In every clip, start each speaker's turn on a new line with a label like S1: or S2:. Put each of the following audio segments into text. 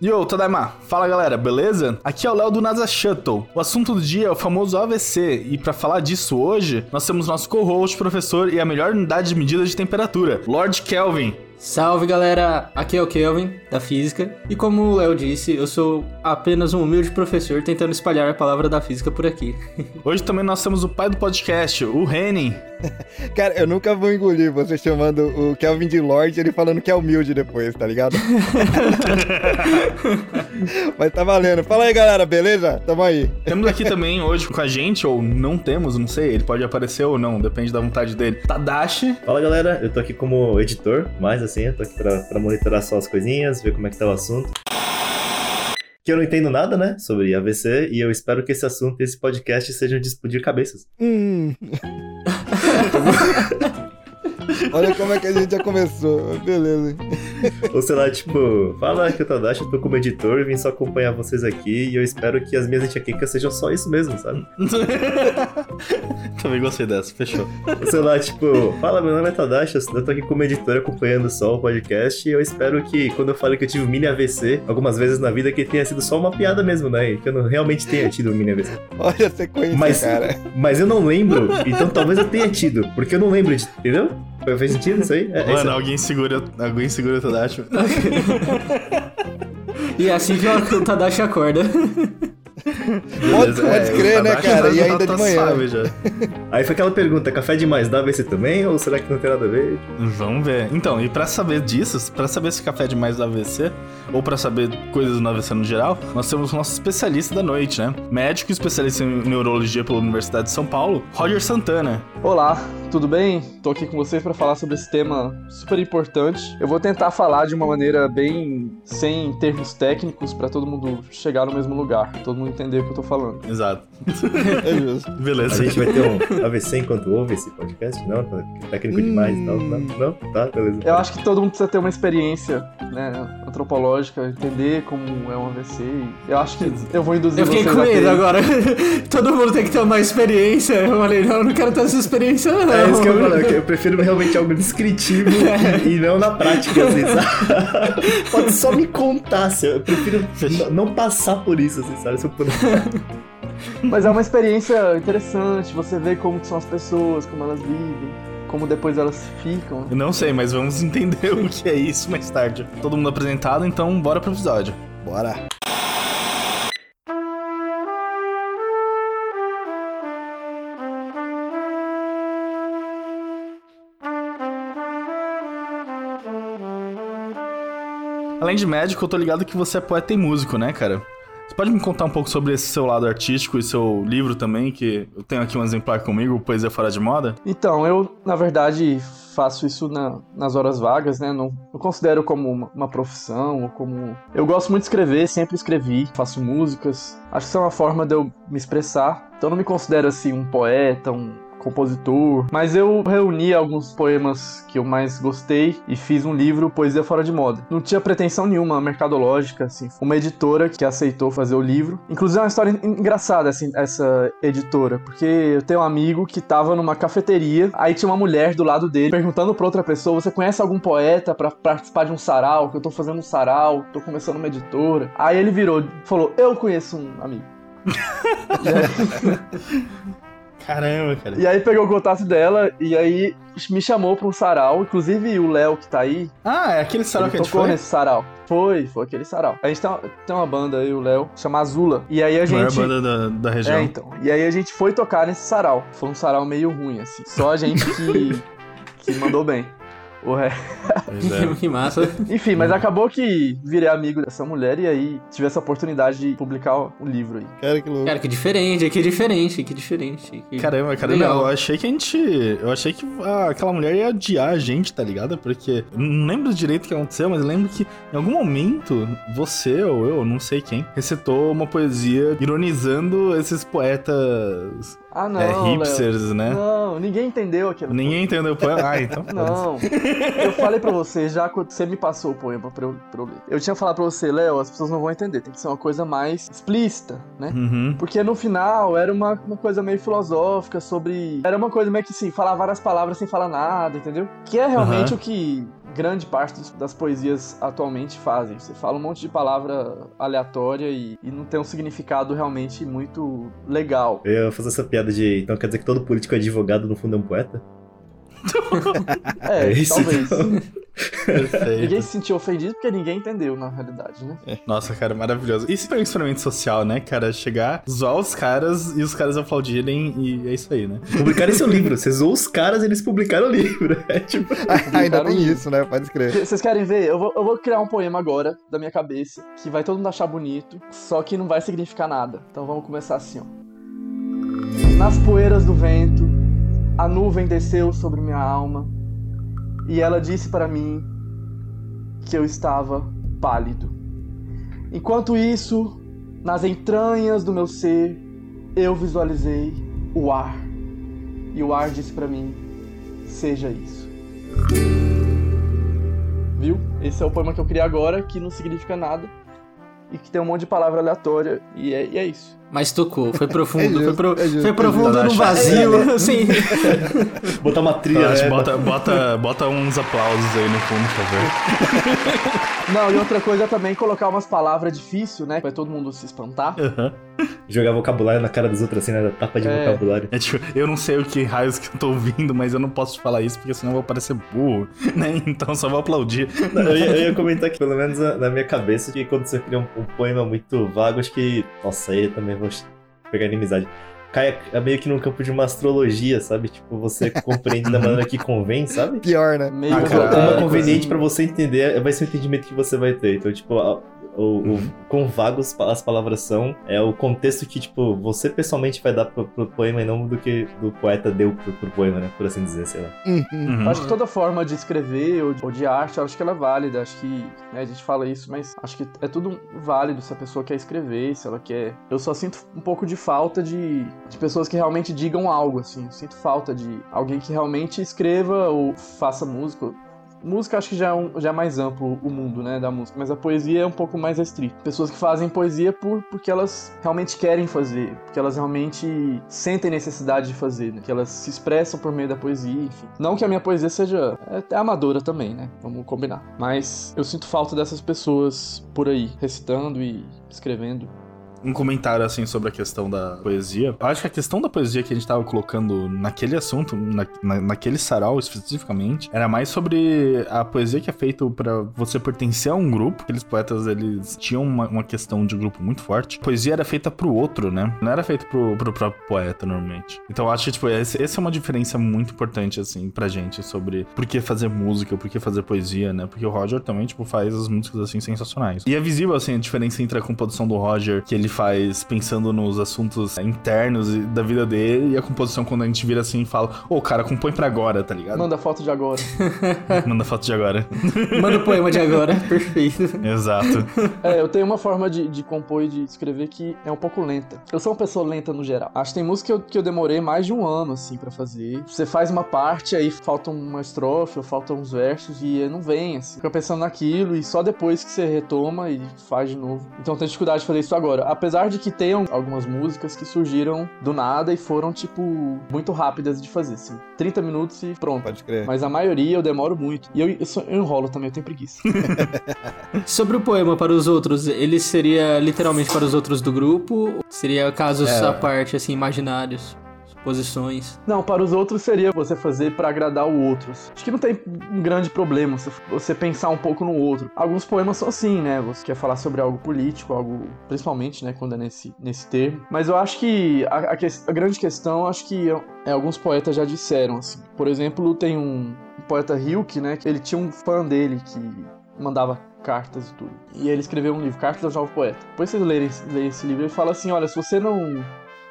S1: Yo, Tadaima! Fala galera, beleza? Aqui é o Léo do NASA Shuttle. O assunto do dia é o famoso AVC, e para falar disso hoje, nós temos nosso co-host, professor e a melhor unidade de medida de temperatura, Lord Kelvin.
S2: Salve galera, aqui é o Kelvin, da Física, e como o Léo disse, eu sou apenas um humilde professor tentando espalhar a palavra da física por aqui.
S1: Hoje também nós temos o pai do podcast, o Renin.
S3: Cara, eu nunca vou engolir você chamando o Kelvin de Lorde ele falando que é humilde depois, tá ligado? Mas tá valendo. Fala aí, galera, beleza? Tamo aí.
S1: Temos aqui também hoje com a gente, ou não temos, não sei, ele pode aparecer ou não, depende da vontade dele. Tadashi.
S4: Fala galera, eu tô aqui como editor, mas assim, eu tô aqui pra, pra monitorar só as coisinhas, ver como é que tá o assunto. Que eu não entendo nada, né, sobre AVC, e eu espero que esse assunto, esse podcast, seja de explodir cabeças.
S3: Hum. Olha como é que a gente já começou. Beleza.
S4: Ou sei lá, tipo, fala que eu Tadashi, eu tô como editor e vim só acompanhar vocês aqui e eu espero que as minhas enxaquecas sejam só isso mesmo, sabe?
S1: também gostei dessa, fechou.
S4: Ou sei lá, tipo, fala, meu nome é Tadashi, eu tô aqui como editor acompanhando só o podcast e eu espero que quando eu falei que eu tive um mini AVC algumas vezes na vida, que tenha sido só uma piada mesmo, né? E que eu não realmente tenha tido um mini AVC.
S3: Olha a sequência,
S4: Mas,
S3: cara.
S4: mas eu não lembro, então talvez eu tenha tido, porque eu não lembro, de, entendeu? Fez sentido isso aí? É, é
S1: Mano,
S4: isso.
S1: alguém segura, alguém segura o Tadashi.
S2: E é assim que o Tadashi acorda.
S3: Pode,
S1: Beleza,
S3: pode
S1: é,
S3: crer, né, cara? E ainda
S1: tá
S3: de manhã.
S4: Aí foi aquela pergunta, café demais dá AVC também ou será que não tem nada a ver?
S1: Vamos ver. Então, e pra saber disso, pra saber se café é demais do AVC, ou pra saber coisas do AVC no geral, nós temos o nosso especialista da noite, né? Médico especialista em neurologia pela Universidade de São Paulo, Roger Santana.
S5: Olá, tudo bem? Tô aqui com vocês para falar sobre esse tema super importante. Eu vou tentar falar de uma maneira bem sem termos técnicos para todo mundo chegar no mesmo lugar, todo mundo entender o que eu tô falando.
S1: Exato.
S3: É justo.
S4: A
S1: Beleza.
S4: gente vai ter um AVC enquanto ouve esse podcast? Não? Tá técnico demais e tal? Não? Não? Tá, beleza.
S5: Eu acho que todo mundo precisa ter uma experiência, né, antropológica, entender como é um AVC. e Eu acho que eu vou induzir
S2: Eu fiquei
S5: vocês
S2: com
S5: a
S2: medo
S5: ter-
S2: agora. Todo mundo tem que ter uma experiência. Eu falei, não, eu não quero ter essa experiência, não.
S4: É isso que eu falo, eu prefiro realmente algo descritivo e, e não na prática, às vezes. Pode só me contar, se eu prefiro não passar por isso, assim, sabe? Se eu puder.
S5: Mas é uma experiência interessante, você vê como são as pessoas, como elas vivem, como depois elas ficam.
S1: Eu Não sei, mas vamos entender o que é isso mais tarde. Todo mundo apresentado, então bora pro episódio.
S3: Bora.
S1: Além de médico, eu tô ligado que você é poeta e músico, né, cara? Você pode me contar um pouco sobre esse seu lado artístico e seu livro também, que eu tenho aqui um exemplar comigo, Poesia Fora de Moda?
S5: Então, eu, na verdade, faço isso na- nas horas vagas, né? Não, considero como uma, uma profissão ou como. Eu gosto muito de escrever, sempre escrevi, faço músicas. Acho que isso é uma forma de eu me expressar. Então, eu não me considero assim um poeta, um compositor, mas eu reuni alguns poemas que eu mais gostei e fiz um livro Poesia Fora de Moda. Não tinha pretensão nenhuma mercadológica, assim, uma editora que aceitou fazer o livro. Inclusive é uma história en- engraçada assim, essa editora, porque eu tenho um amigo que tava numa cafeteria, aí tinha uma mulher do lado dele perguntando pra outra pessoa: "Você conhece algum poeta pra participar de um sarau? Que eu tô fazendo um sarau, tô começando uma editora". Aí ele virou, e falou: "Eu conheço um amigo".
S1: Caramba, cara.
S5: E aí pegou o contato dela e aí me chamou pra um sarau. Inclusive o Léo que tá aí,
S1: Ah, é aquele sarau que a gente
S5: tocou
S1: foi?
S5: nesse sarau. Foi, foi aquele sarau. A gente tem uma, tem uma banda aí, o Léo, chama Azula. E aí a
S1: A maior
S5: gente.
S1: banda da, da região.
S5: É, então. E aí a gente foi tocar nesse sarau. Foi um sarau meio ruim, assim. Só a gente que, que mandou bem. O ré.
S1: É.
S2: que massa.
S5: Enfim, mas acabou que virei amigo dessa mulher e aí tive essa oportunidade de publicar o livro aí.
S3: Cara, que louco.
S2: Cara, que diferente, que diferente, que diferente. Que...
S1: Caramba, caramba,
S2: Legal.
S1: eu achei que a gente. Eu achei que ah, aquela mulher ia odiar a gente, tá ligado? Porque. eu Não lembro direito o que aconteceu, mas eu lembro que em algum momento, você ou eu, não sei quem, recitou uma poesia ironizando esses poetas
S5: Ah, não.
S1: é, hipsters, né?
S5: Não, ninguém entendeu aquilo.
S1: Ninguém entendeu o poema. Ah, então.
S5: Não. Eu falei pra você, já quando você me passou o poema pra eu, pra eu ler. Eu tinha falado pra você, Léo, as pessoas não vão entender, tem que ser uma coisa mais explícita, né?
S1: Uhum.
S5: Porque no final era uma, uma coisa meio filosófica sobre. Era uma coisa meio que assim, falar várias palavras sem falar nada, entendeu? Que é realmente
S1: Aham.
S5: o que grande parte das poesias atualmente fazem. Você fala um monte de palavra aleatória e, e não tem um significado realmente muito legal.
S4: Eu ia fazer essa piada de. Então quer dizer que todo político é advogado, no fundo é um poeta?
S5: É,
S4: É isso,
S5: talvez.
S4: então.
S1: Perfeito.
S5: Ninguém se sentiu ofendido porque ninguém entendeu, na realidade, né?
S1: Nossa, cara, maravilhoso. Isso é um experimento social, né, cara? Chegar, zoar os caras e os caras aplaudirem e é isso aí, né?
S4: Publicarem seu livro. Você zoou os caras eles publicaram o livro. É tipo.
S3: Ainda tem isso, né? Pode escrever.
S5: Vocês querem ver? Eu vou, eu vou criar um poema agora, da minha cabeça, que vai todo mundo achar bonito, só que não vai significar nada. Então vamos começar assim, ó. Nas poeiras do vento, a nuvem desceu sobre minha alma, e ela disse para mim que eu estava pálido. Enquanto isso, nas entranhas do meu ser, eu visualizei o ar. E o ar disse para mim: seja isso. Viu? Esse é o poema que eu criei agora, que não significa nada. E que tem um monte de palavra aleatória. E é, e é isso.
S2: Mas tocou, foi profundo,
S3: É justo,
S2: foi, pro-
S3: é justo,
S2: foi
S3: é
S2: profundo num vazio, assim.
S4: Botar uma trilha.
S1: Tadashi,
S4: né?
S1: bota, bota, bota uns aplausos aí no fundo, por favor.
S5: Não, e outra coisa é também colocar umas palavras difíceis, né? Pra todo mundo se espantar.
S1: Aham.
S4: Jogar vocabulário na cara dos outros assim, né? Tapa de
S5: É.
S4: vocabulário.
S1: É tipo, eu não sei o que raios que eu tô ouvindo, mas eu não posso te falar isso porque senão eu vou parecer burro, né? Então só vou aplaudir.
S4: Não, eu, ia, eu ia comentar que, pelo menos na, minha cabeça, que quando você cria um, um poema muito vago, acho que. Nossa, aí eu também vou pegar inimizade. Cai é meio que num campo de uma astrologia, sabe? Tipo, você compreende da maneira que convém, sabe?
S3: Pior, né?
S5: Meio
S1: Ah, cara,
S4: é
S5: esotérico,
S4: conveniente
S5: assim.
S4: pra você entender, vai ser o entendimento que você vai ter. Então, tipo, o, o quão vagos as palavras são, é o contexto que, tipo, você pessoalmente vai dar pro, pro poema e não do que do poeta deu pro, pro poema, né? Por assim dizer, sei lá.
S3: Uhum.
S1: Uhum.
S5: Acho que toda forma de escrever ou de, ou de arte, eu acho que ela é válida. Acho que né, a gente fala isso, mas acho que é tudo válido se a pessoa quer escrever, se ela quer. Eu só sinto um pouco de falta de, de pessoas que realmente digam algo, assim. Eu sinto falta de alguém que realmente escreva ou faça música. Música acho que já é, um- já é mais amplo o mundo, né, da música, mas a poesia é um pouco mais restrito. Pessoas que fazem poesia por, porque elas realmente querem fazer, porque elas realmente sentem necessidade de fazer, né? que elas se expressam por meio da poesia, enfim. Não que a minha poesia seja até amadora também, né? Vamos combinar. Mas eu sinto falta dessas pessoas por aí, recitando e escrevendo.
S1: Um comentário assim sobre a questão da poesia. Eu acho que a questão da poesia que a gente tava colocando naquele assunto, na, na- naquele sarau especificamente, era mais sobre a poesia que é feita pra você pertencer a um grupo. Aqueles poetas, eles tinham uma, uma questão de grupo muito forte. A poesia era feita pro outro, né? Não era feita pro, pro próprio poeta, normalmente. Então acho que, tipo, esse- essa é uma diferença muito importante, assim, pra gente, sobre por que fazer música, por que fazer poesia, né? Porque o Roger também, tipo, faz as músicas, assim, sensacionais. E é visível, assim, a diferença entre a composição do Roger, que ele faz pensando nos assuntos internos da vida dele, e a composição quando a gente vira assim e fala, ô, cara, compõe pra agora, tá ligado?
S5: Manda foto de agora.
S1: Manda foto de agora.
S2: Manda o poema de agora, perfeito.
S1: Exato.
S5: É, eu tenho uma forma de, de compor e de escrever que é um pouco lenta. Eu sou uma pessoa lenta no geral. Acho que tem música que eu, que eu demorei mais de um ano, assim, pra fazer. Você faz uma parte, aí falta uma estrofe, ou faltam uns versos, e não vem, assim. Fica pensando naquilo, e só depois que você retoma e faz de novo. Então tenho dificuldade de fazer isso agora. Apesar de que tenham algumas músicas que surgiram do nada e foram, tipo, muito rápidas de fazer, assim. 30 minutos e pronto.
S3: Pode crer.
S5: Mas a maioria eu demoro muito. E eu, eu, sou- eu enrolo também, eu tenho preguiça.
S2: Sobre o poema para os outros, ele seria literalmente para os outros do grupo? Ou seria casos
S1: É.
S2: à parte, assim, imaginários? Posições?
S5: Não, para os outros seria você fazer pra agradar o outro. Acho que não tem um grande problema você, pensar um pouco no outro. Alguns poemas são assim, né? Você quer falar sobre algo político, algo. Principalmente, né? Quando é nesse, nesse termo. Mas eu acho que a, a ques- a grande questão, acho que é, alguns poetas já disseram, assim. Por exemplo, tem um, um poeta Hilke, né? Que ele tinha um fã dele que mandava cartas e tudo. E ele escreveu um livro, Cartas ao Jovem Poeta. Depois vocês lerem, lerem esse livro, ele fala assim: olha, se você não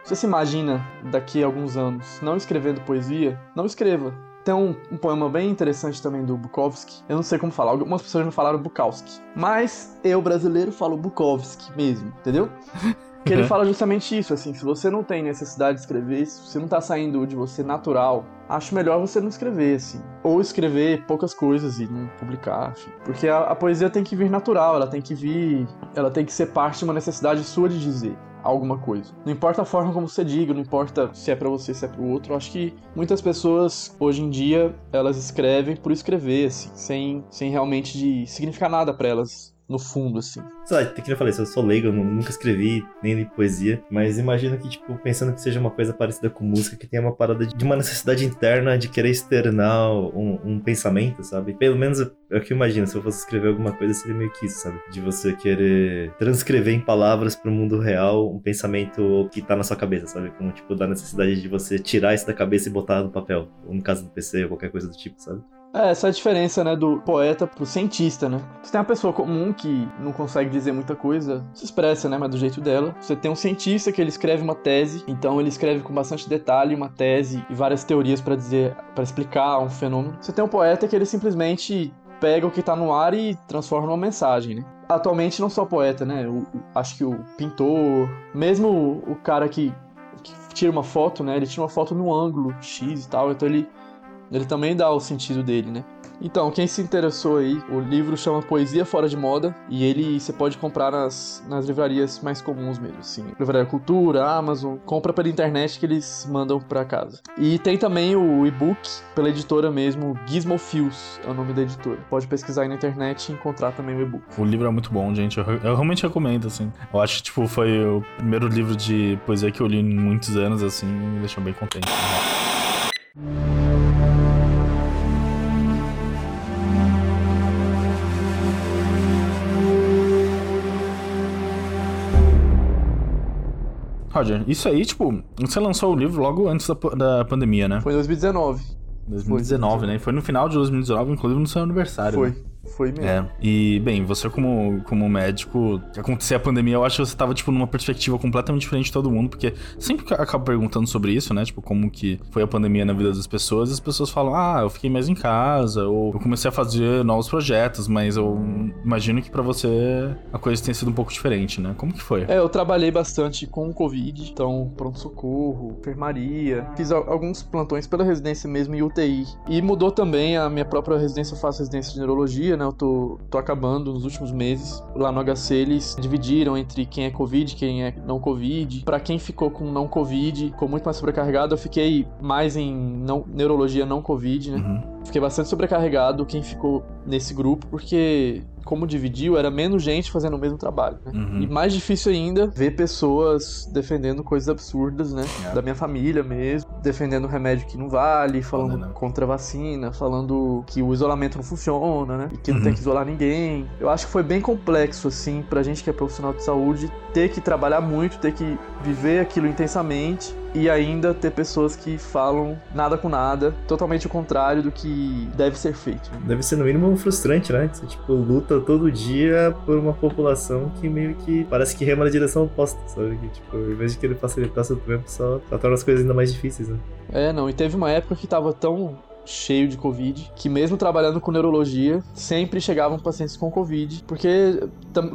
S5: você se imagina daqui a alguns anos não escrevendo poesia, não escreva. Tem um, um poema bem interessante também do Bukowski. Eu não sei como falar, algumas pessoas me falaram Bukowski. Mas eu, brasileiro, falo Bukowski mesmo, entendeu? Que ele fala justamente isso, assim, se você não tem necessidade de escrever, se você não tá saindo de você natural, acho melhor você não escrever, assim. Ou escrever poucas coisas e não publicar, enfim. Porque a, a poesia tem que vir natural, ela tem que vir. Ela tem que ser parte de uma necessidade sua de dizer alguma coisa. Não importa a forma como você diga, não importa se é pra você, se é pro outro. Eu acho que muitas pessoas, hoje em dia, elas escrevem por escrever, assim, sem, sem realmente de significar nada pra elas. No fundo, assim.
S4: Sei lá, que eu falei, eu sou leigo, eu nu- nunca escrevi, nem li poesia, mas imagino que, tipo, pensando que seja uma coisa parecida com música, que tenha uma parada de uma necessidade interna de querer externar um, um pensamento, sabe? Pelo menos é o que eu imagino, se eu fosse escrever alguma coisa, seria meio que isso, sabe? De você querer transcrever em palavras pro mundo real um pensamento que tá na sua cabeça, sabe? Como, tipo, da necessidade de você tirar isso da cabeça e botar no papel, ou no caso do PC, ou qualquer coisa do tipo, sabe?
S5: É, essa é a diferença, né, do poeta pro cientista, né? Você tem uma pessoa comum que não consegue dizer muita coisa, se expressa, né, mas do jeito dela. Você tem um cientista que ele escreve uma tese, então ele escreve com bastante detalhe uma tese e várias teorias pra dizer, para explicar um fenômeno. Você tem um poeta que ele simplesmente pega o que tá no ar e transforma numa mensagem, né? Atualmente não só poeta, né? O- acho que o pintor, mesmo o, o cara que, que tira uma foto, né? Ele tira uma foto no ângulo X e tal, então ele ele também dá o sentido dele, né? Então, quem se interessou aí, o livro chama Poesia Fora de Moda e ele você pode comprar nas, nas livrarias mais comuns mesmo, assim. Livraria Cultura, Amazon, compra pela internet que eles mandam pra casa. E tem também o e-book pela editora mesmo, Gizmo Fios é o nome da editora. Pode pesquisar aí na internet e encontrar também o e-book.
S1: O livro é muito bom, gente. Eu, eu realmente recomendo, assim. Eu acho que, tipo, foi o primeiro livro de poesia que eu li em muitos anos, assim, e me deixou bem contente. Roger, isso aí, tipo, você lançou o livro logo antes da, da pandemia, né?
S5: Foi em 2019.
S1: 2019, né? E foi no final de 2019, inclusive no seu aniversário.
S5: Foi.
S1: né?
S5: Foi mesmo.
S1: É. E, bem, você como, como médico, acontecer a pandemia, eu acho que você tava, tipo, numa perspectiva completamente diferente de todo mundo, porque sempre que eu acabo perguntando sobre isso, né? Tipo, como que foi a pandemia na vida das pessoas, as pessoas falam, ah, eu fiquei mais em casa, ou eu comecei a fazer novos projetos, mas eu imagino que pra você a coisa tenha sido um pouco diferente, né? Como que foi?
S5: É, eu trabalhei bastante com o Covid, então pronto-socorro, enfermaria. Fiz al- alguns plantões pela residência mesmo em UTI. E mudou também a minha própria residência, eu faço residência de neurologia, né? Eu tô, tô acabando nos últimos meses. Lá no HC eles dividiram entre quem é Covid, quem é não Covid. Pra quem ficou com não Covid, ficou muito mais sobrecarregado, eu fiquei mais em não, neurologia não Covid, né?
S1: Uhum.
S5: Fiquei bastante sobrecarregado quem ficou nesse grupo, porque como dividiu, era menos gente fazendo o mesmo trabalho, né?
S1: Uhum.
S5: E mais difícil ainda ver pessoas defendendo coisas absurdas, né?
S1: É.
S5: Da minha família mesmo, defendendo remédio que não vale, falando
S1: Foda, né?
S5: contra a vacina, falando que o isolamento não funciona, né? E que não
S1: Uhum.
S5: tem que isolar ninguém. Eu acho que foi bem complexo, assim, pra gente que é profissional de saúde, ter que trabalhar muito, ter que viver aquilo intensamente e ainda ter pessoas que falam nada com nada, totalmente o contrário do que deve ser feito.
S4: Deve ser no mínimo frustrante, né? Você, tipo, luta todo dia por uma população que meio que parece que rema na direção oposta, sabe? Que, tipo, em vez de querer facilitar seu tempo, só, só torna as coisas ainda mais difíceis, né?
S5: É, não, e teve uma época que tava tão cheio de Covid, que mesmo trabalhando com neurologia, sempre chegavam pacientes com Covid, porque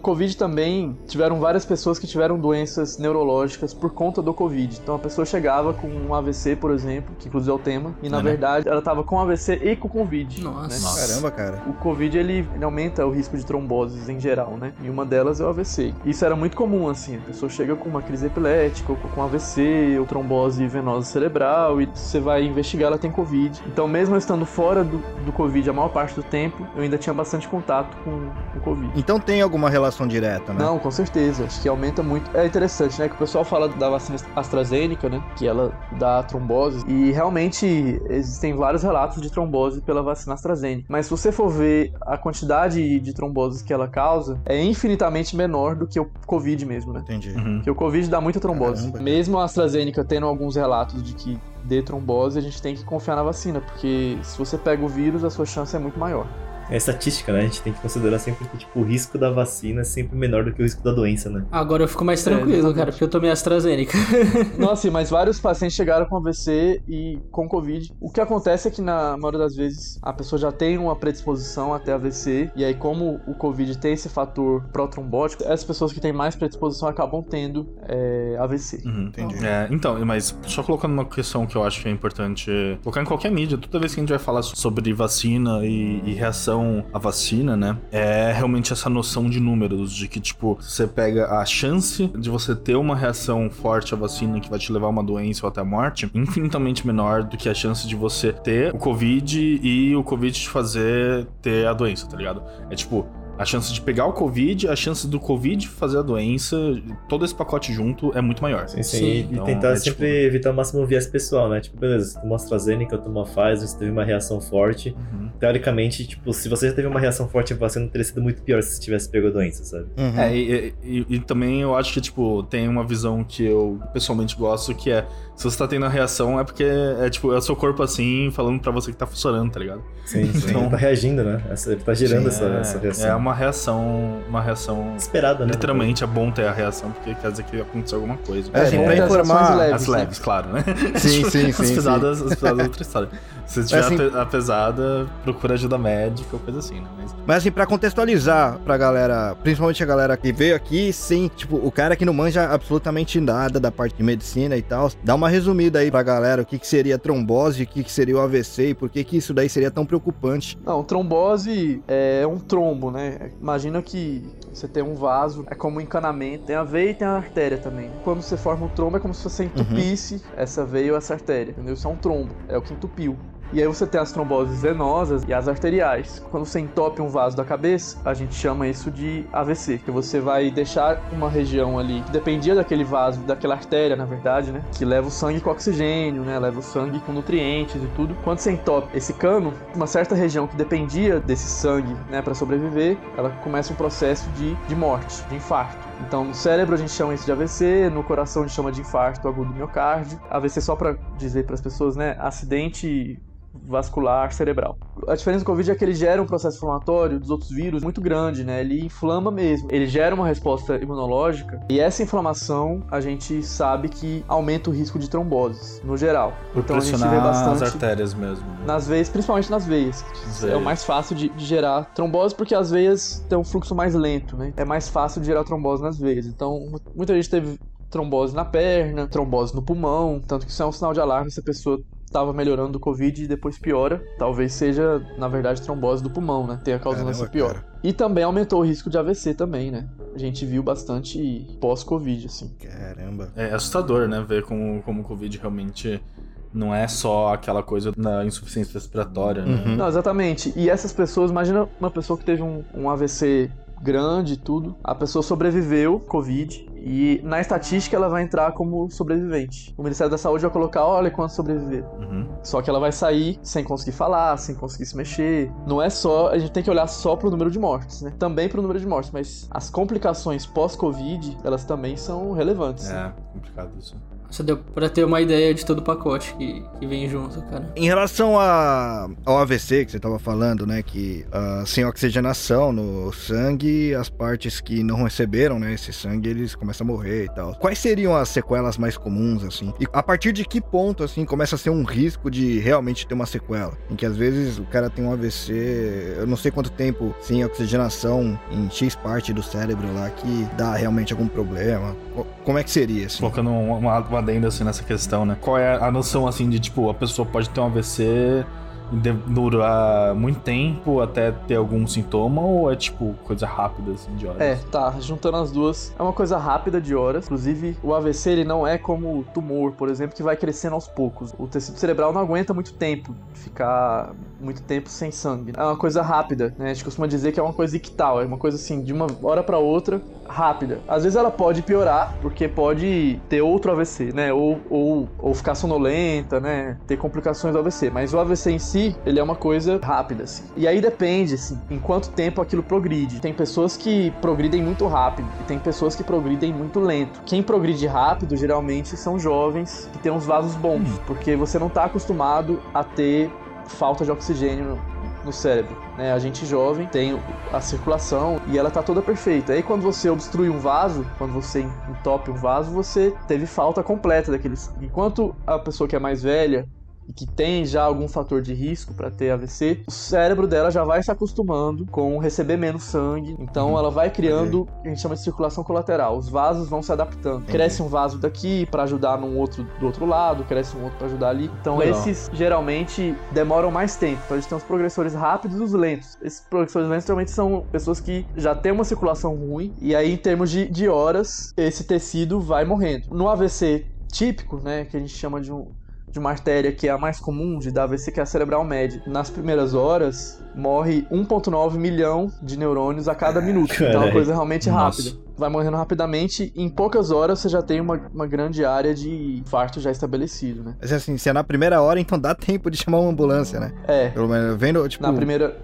S5: Covid também tiveram várias pessoas que tiveram doenças neurológicas por conta do Covid. Então a pessoa chegava com um AVC, por exemplo, que inclusive é o tema, e na
S1: É, né?
S5: verdade ela tava com AVC e com Covid.
S2: Nossa.
S5: né?
S1: Nossa.
S3: Caramba, cara.
S5: O Covid ele, ele aumenta o risco de tromboses em geral, né? E uma delas é o AVC. Isso era muito comum, assim. A pessoa chega com uma crise epilética, ou com AVC, ou trombose venosa cerebral, e você vai investigar, ela tem Covid. Então, mesmo eu estando fora do, do Covid a maior parte do tempo, eu ainda tinha bastante contato com o Covid.
S3: Então tem alguma relação direta, né?
S5: Não, com certeza. Acho que aumenta muito. É interessante, né? Que o pessoal fala da vacina AstraZeneca, né? Que ela dá trombose. E realmente existem vários relatos de trombose pela vacina AstraZeneca. Mas se você for ver a quantidade de tromboses que ela causa, é infinitamente menor do que o Covid mesmo, né?
S3: Entendi.
S1: Uhum.
S5: Porque o Covid dá muita trombose.
S3: Caramba, cara.
S5: Mesmo a AstraZeneca tendo alguns relatos de que dê trombose, a gente tem que confiar na vacina, porque se você pega o vírus, a sua chance é muito maior.
S4: É estatística, né? A gente tem que considerar sempre que tipo, o risco da vacina é sempre menor do que o risco da doença, né?
S2: Agora eu fico mais tranquilo,
S5: exatamente.
S2: cara, porque eu tomei AstraZeneca.
S5: Nossa, mas vários pacientes chegaram com AVC e com Covid. O que acontece é que na maioria das vezes a pessoa já tem uma predisposição até AVC, e aí como o Covid tem esse fator protrombótico, as pessoas que têm mais predisposição acabam tendo é, AVC.
S1: Uhum.
S3: Entendi.
S1: É, então, mas só colocando uma questão que eu acho que é importante colocar em qualquer mídia, toda vez que a gente vai falar sobre vacina e, e reação à vacina, né? É realmente essa noção de números, de que, tipo, você pega a chance de você ter uma reação forte à vacina que vai te levar a uma doença ou até a morte, infinitamente menor do que a chance de você ter o Covid e o Covid te fazer ter a doença, tá ligado? É tipo. A chance de pegar o Covid, a chance do Covid fazer a doença, todo esse pacote junto é muito maior.
S4: Sim, sim.
S2: Sim.
S4: E
S1: Então,
S4: tentar
S1: é,
S4: sempre
S1: tipo-
S4: evitar o máximo viés pessoal, né? Tipo, beleza, você tomou AstraZeneca, eu tomo a Pfizer, você teve uma reação forte.
S1: Uhum.
S4: Teoricamente, tipo, se você já teve uma reação forte à vacina, teria sido muito pior se você tivesse pego a doença, sabe?
S3: Uhum.
S1: É, e, e- e também eu acho que, tipo, tem uma visão que eu pessoalmente gosto, que é, se você tá tendo a reação, é porque é, tipo, é o seu corpo assim, falando pra você que tá funcionando, tá ligado?
S4: Sim, sim.
S1: Então-
S4: tá reagindo, né? Essa, tá gerando
S3: Sim,
S4: essa,
S1: é,
S4: essa reação.
S1: É uma reação, uma reação...
S4: Esperada, né?
S1: Literalmente é bom ter a reação, porque quer dizer que aconteceu alguma coisa.
S3: É, assim,
S5: bom
S3: pra
S5: ter as
S3: informar-
S5: ações leves,
S1: As
S5: né?
S1: leves, claro, né?
S3: Sim, sim,
S1: As
S3: sim, sim.
S1: pesadas, as pesadas é outra história. Se tiver
S3: assim-
S1: a pe- a pesada, procura ajuda médica ou coisa assim, né? Mas
S3: Mas assim, pra contextualizar pra galera, principalmente a galera que veio aqui sem, tipo, o cara que não manja absolutamente nada da parte de medicina e tal, dá uma resumida aí pra galera o que, que seria trombose, o que, que seria o AVC e por que, que isso daí seria tão preocupante.
S5: Não, trombose é um trombo, né? Imagina que você tem um vaso, é como um encanamento, tem a veia e tem a artéria também. Quando você forma um trombo é como se você entupisse essa veia ou essa artéria, entendeu? Isso é um trombo, é o que entupiu. E aí você tem as tromboses venosas e as arteriais. Quando você entope um vaso da cabeça, a gente chama isso de AVC, que você vai deixar uma região ali que dependia daquele vaso, daquela artéria, na verdade, né? Que leva o sangue com oxigênio, né? Leva o sangue com nutrientes e tudo. Quando você entope esse cano, uma certa região que dependia desse sangue, né, para sobreviver, ela começa um processo de, de morte, de infarto. Então, no cérebro a gente chama isso de AVC, no coração a gente chama de infarto agudo do miocárdio. AVC só para dizer para as pessoas, né, acidente vascular cerebral. A diferença do Covid é que ele gera um processo inflamatório dos outros vírus muito grande, né? Ele inflama mesmo. Ele gera uma resposta imunológica e essa inflamação a gente sabe que aumenta o risco de tromboses, no geral.
S1: por
S5: então a gente vê bastante
S1: artérias mesmo. né?
S5: nas veias, principalmente nas veias.
S1: Nas
S5: É o mais fácil de, de gerar trombose porque as veias têm um fluxo mais lento, né? É mais fácil de gerar trombose nas veias. Então, mu- muita gente teve trombose na perna, trombose no pulmão, tanto que isso é um sinal de alarme se a pessoa estava melhorando do Covid e depois piora. Talvez seja, na verdade, trombose do pulmão, né? Tenha causando essa piora.
S3: cara.
S5: E também aumentou o risco de AVC também, né? A gente viu bastante pós-Covid, assim.
S3: Caramba.
S1: É assustador, né? Ver como, como o Covid realmente não é só aquela coisa da insuficiência respiratória, né?
S3: Uhum.
S5: Não, exatamente. E essas pessoas, imagina uma pessoa que teve um, um AVC grande e tudo, a pessoa sobreviveu Covid e na estatística ela vai entrar como sobrevivente. O Ministério da Saúde vai colocar, olha quantos sobreviveram.
S1: Uhum.
S5: Só que ela vai sair sem conseguir falar, sem conseguir se mexer. Não é só, a gente tem que olhar só pro número de mortes, né? Também pro número de mortes, mas as complicações pós-Covid, elas também são relevantes.
S1: É complicado isso.
S2: Só deu pra ter uma ideia de todo o pacote que, que vem junto, cara.
S3: Em relação a, ao AVC que você tava falando, né, que ah, sem oxigenação no sangue, as partes que não receberam, né, esse sangue, eles começam a morrer e tal. Quais seriam as sequelas mais comuns, assim? E a partir de que ponto, assim, começa a ser um risco de realmente ter uma sequela? Em que às vezes o cara tem um AVC, eu não sei quanto tempo sem oxigenação em X parte do cérebro lá que dá realmente algum problema. Co- Como é que seria, assim?
S1: Colocando uma, uma, uma adenda assim nessa questão, né? Qual é a noção assim de tipo, a pessoa pode ter um AVC durar muito tempo até ter algum sintoma ou é tipo coisa rápida assim de horas?
S5: É, tá, juntando as duas, é uma coisa rápida de horas. Inclusive, o AVC ele não é como o tumor, por exemplo, que vai crescendo aos poucos. O tecido cerebral não aguenta muito tempo, ficar muito tempo sem sangue. É uma coisa rápida, né? A gente costuma dizer que é uma coisa ictal, é uma coisa assim, de uma hora pra outra, rápida. Às vezes ela pode piorar, porque pode ter outro AVC, né? Ou, ou, ou ficar sonolenta, né? Ter complicações do AVC. Mas o AVC em si, ele é uma coisa rápida, assim. E aí depende, assim, em quanto tempo aquilo progride. Tem pessoas que progridem muito rápido e tem pessoas que progridem muito lento. Quem progride rápido, geralmente, são jovens que têm uns vasos bons, porque você não tá acostumado a ter falta de oxigênio no cérebro. Né? A gente jovem tem a circulação e ela tá toda perfeita. Aí quando você obstrui um vaso, quando você entope um vaso, você teve falta completa daquele sangue. Enquanto a pessoa que é mais velha, e que tem já algum fator de risco para ter AVC, o cérebro dela já vai se acostumando com receber menos sangue. Então uhum. ela vai criando, a gente chama de circulação colateral. Os vasos vão se adaptando. Entendi. Cresce um vaso daqui para ajudar num outro do outro lado, cresce um outro para ajudar ali. Então Legal. esses geralmente demoram mais tempo. Então a gente tem os progressores rápidos e os lentos. Esses progressores lentos geralmente são pessoas que já têm uma circulação ruim e aí em termos de, de horas esse tecido vai morrendo. No AVC típico, né, que a gente chama de um de uma artéria que é a mais comum de dar AVC, que é a cerebral média. Nas primeiras horas, morre 1,9 milhão de neurônios a cada minuto. Carai. Então é uma coisa realmente rápida. Nossa. Vai morrendo rapidamente, em poucas horas você já tem uma, uma grande área de infarto já estabelecido, né?
S3: Mas assim, se é na primeira hora, então dá tempo de chamar uma ambulância, né?
S5: É.
S3: Pelo menos, vendo, tipo...
S5: Na primeira...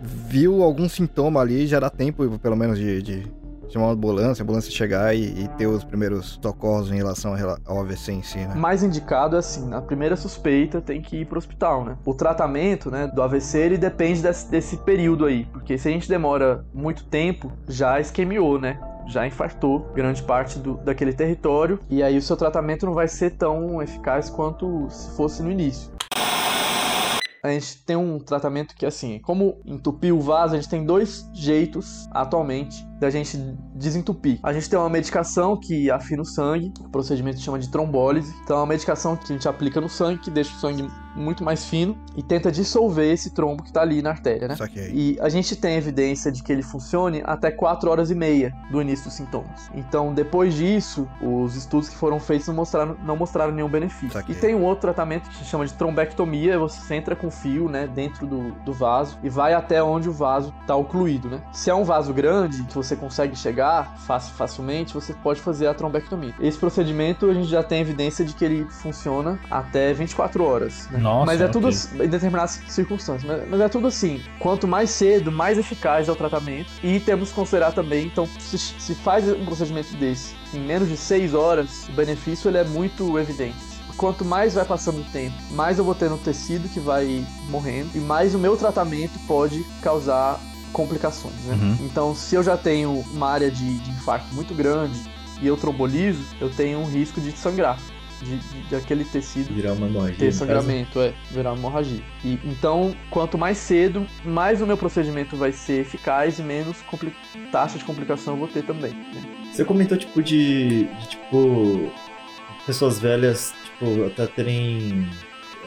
S3: Viu algum sintoma ali, já dá tempo, pelo menos, de, de chamar uma ambulância, a ambulância chegar e, e, ter os primeiros socorros em relação ao AVC em si, né?
S5: Mais indicado é assim, na primeira suspeita tem que ir pro hospital, né? O tratamento, né, do AVC, ele depende desse, desse período aí, porque se a gente demora muito tempo, já esquemiou, né? já infartou grande parte do, daquele território e aí o seu tratamento não vai ser tão eficaz quanto se fosse no início a gente tem um tratamento que, assim, como entupir o vaso, a gente tem dois jeitos atualmente da gente desentupir. A gente tem uma medicação que afina o sangue, o procedimento chama de trombólise. Então é uma medicação que a gente aplica no sangue, que deixa o sangue muito mais fino e tenta dissolver esse trombo que está ali na artéria, né? E a gente tem evidência de que ele funcione até 4 horas e meia do início dos sintomas. Então, depois disso, os estudos que foram feitos não mostraram, não mostraram nenhum benefício. E tem um outro tratamento que se chama de trombectomia, você entra com fio, né, dentro do, do vaso e vai até onde o vaso está ocluído, né? Se é um vaso grande, que você consegue chegar fácil, facilmente, você pode fazer a trombectomia. Esse procedimento a gente já tem evidência de que ele funciona até 24 horas, né?
S1: Nossa,
S5: mas é tudo em determinadas circunstâncias. Mas, mas, é tudo assim. Quanto mais cedo, mais eficaz é o tratamento. E temos que considerar também, então, se, se faz um procedimento desse em menos de 6 horas, o benefício ele é muito evidente quanto mais vai passando o tempo, mais eu vou tendo tecido que vai morrendo e mais o meu tratamento pode causar complicações, né? Uhum. Então, se eu já tenho uma área de, de infarto muito grande e eu trombolizo, eu tenho um risco de sangrar de, de, de aquele tecido
S4: virar uma hemorragia.
S5: Ter sangramento, é, virar uma hemorragia. E, então, quanto mais cedo, mais o meu procedimento vai ser eficaz e menos taxa de complicação eu vou ter também. Né?
S4: Você comentou, tipo, de, de, tipo, pessoas velhas, tipo, até terem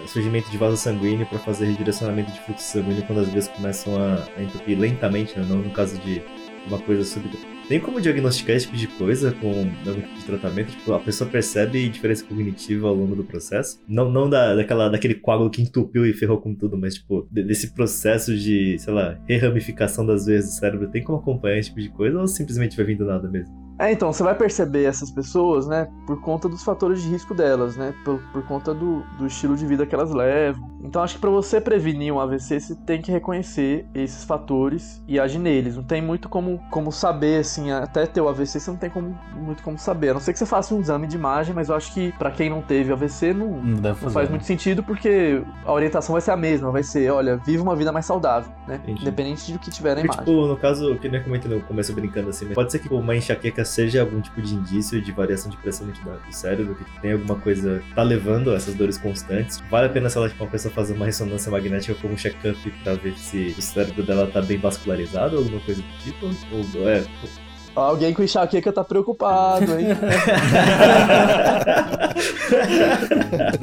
S4: surgimento de vaso sanguíneo para fazer redirecionamento de fluxo sanguíneo quando as vezes começam a, a entupir lentamente, né? não no caso de uma coisa súbita. Tem como diagnosticar esse tipo de coisa com algum tipo de tratamento? Tipo, a pessoa percebe diferença cognitiva ao longo do processo? Não, não da, daquela, daquele coágulo que entupiu e ferrou com tudo, mas, tipo, desse processo de, sei lá, reramificação das veias do cérebro. Tem como acompanhar esse tipo de coisa ou simplesmente vai vindo nada mesmo?
S5: É, então, você vai perceber essas pessoas, né, por conta dos fatores de risco delas, né, por, por conta do, do estilo de vida que elas levam. Então, acho que para você prevenir um AVC, você tem que reconhecer esses fatores e agir neles. Não tem muito como, como saber, assim, até ter o AVC, você não tem como, muito como saber. A não ser que você faça um exame de imagem, mas eu acho que para quem não teve AVC, não, não, não faz né? muito sentido, porque a orientação vai ser a mesma, vai ser, olha, vive uma vida mais saudável, né, Entendi. independente do que tiver na imagem.
S4: Tipo, no caso, que nem comentei no começo brincando assim, pode ser que uma enxaqueca seja algum tipo de indício de variação de pressão do cérebro, que tem alguma coisa tá levando a essas dores constantes. Vale a pena, sei lá, tipo, uma pessoa fazer uma ressonância magnética como um check-up pra ver se o cérebro dela tá bem vascularizado ou alguma coisa do tipo? Ou é.
S5: Alguém com enxaqueca tá preocupado, hein?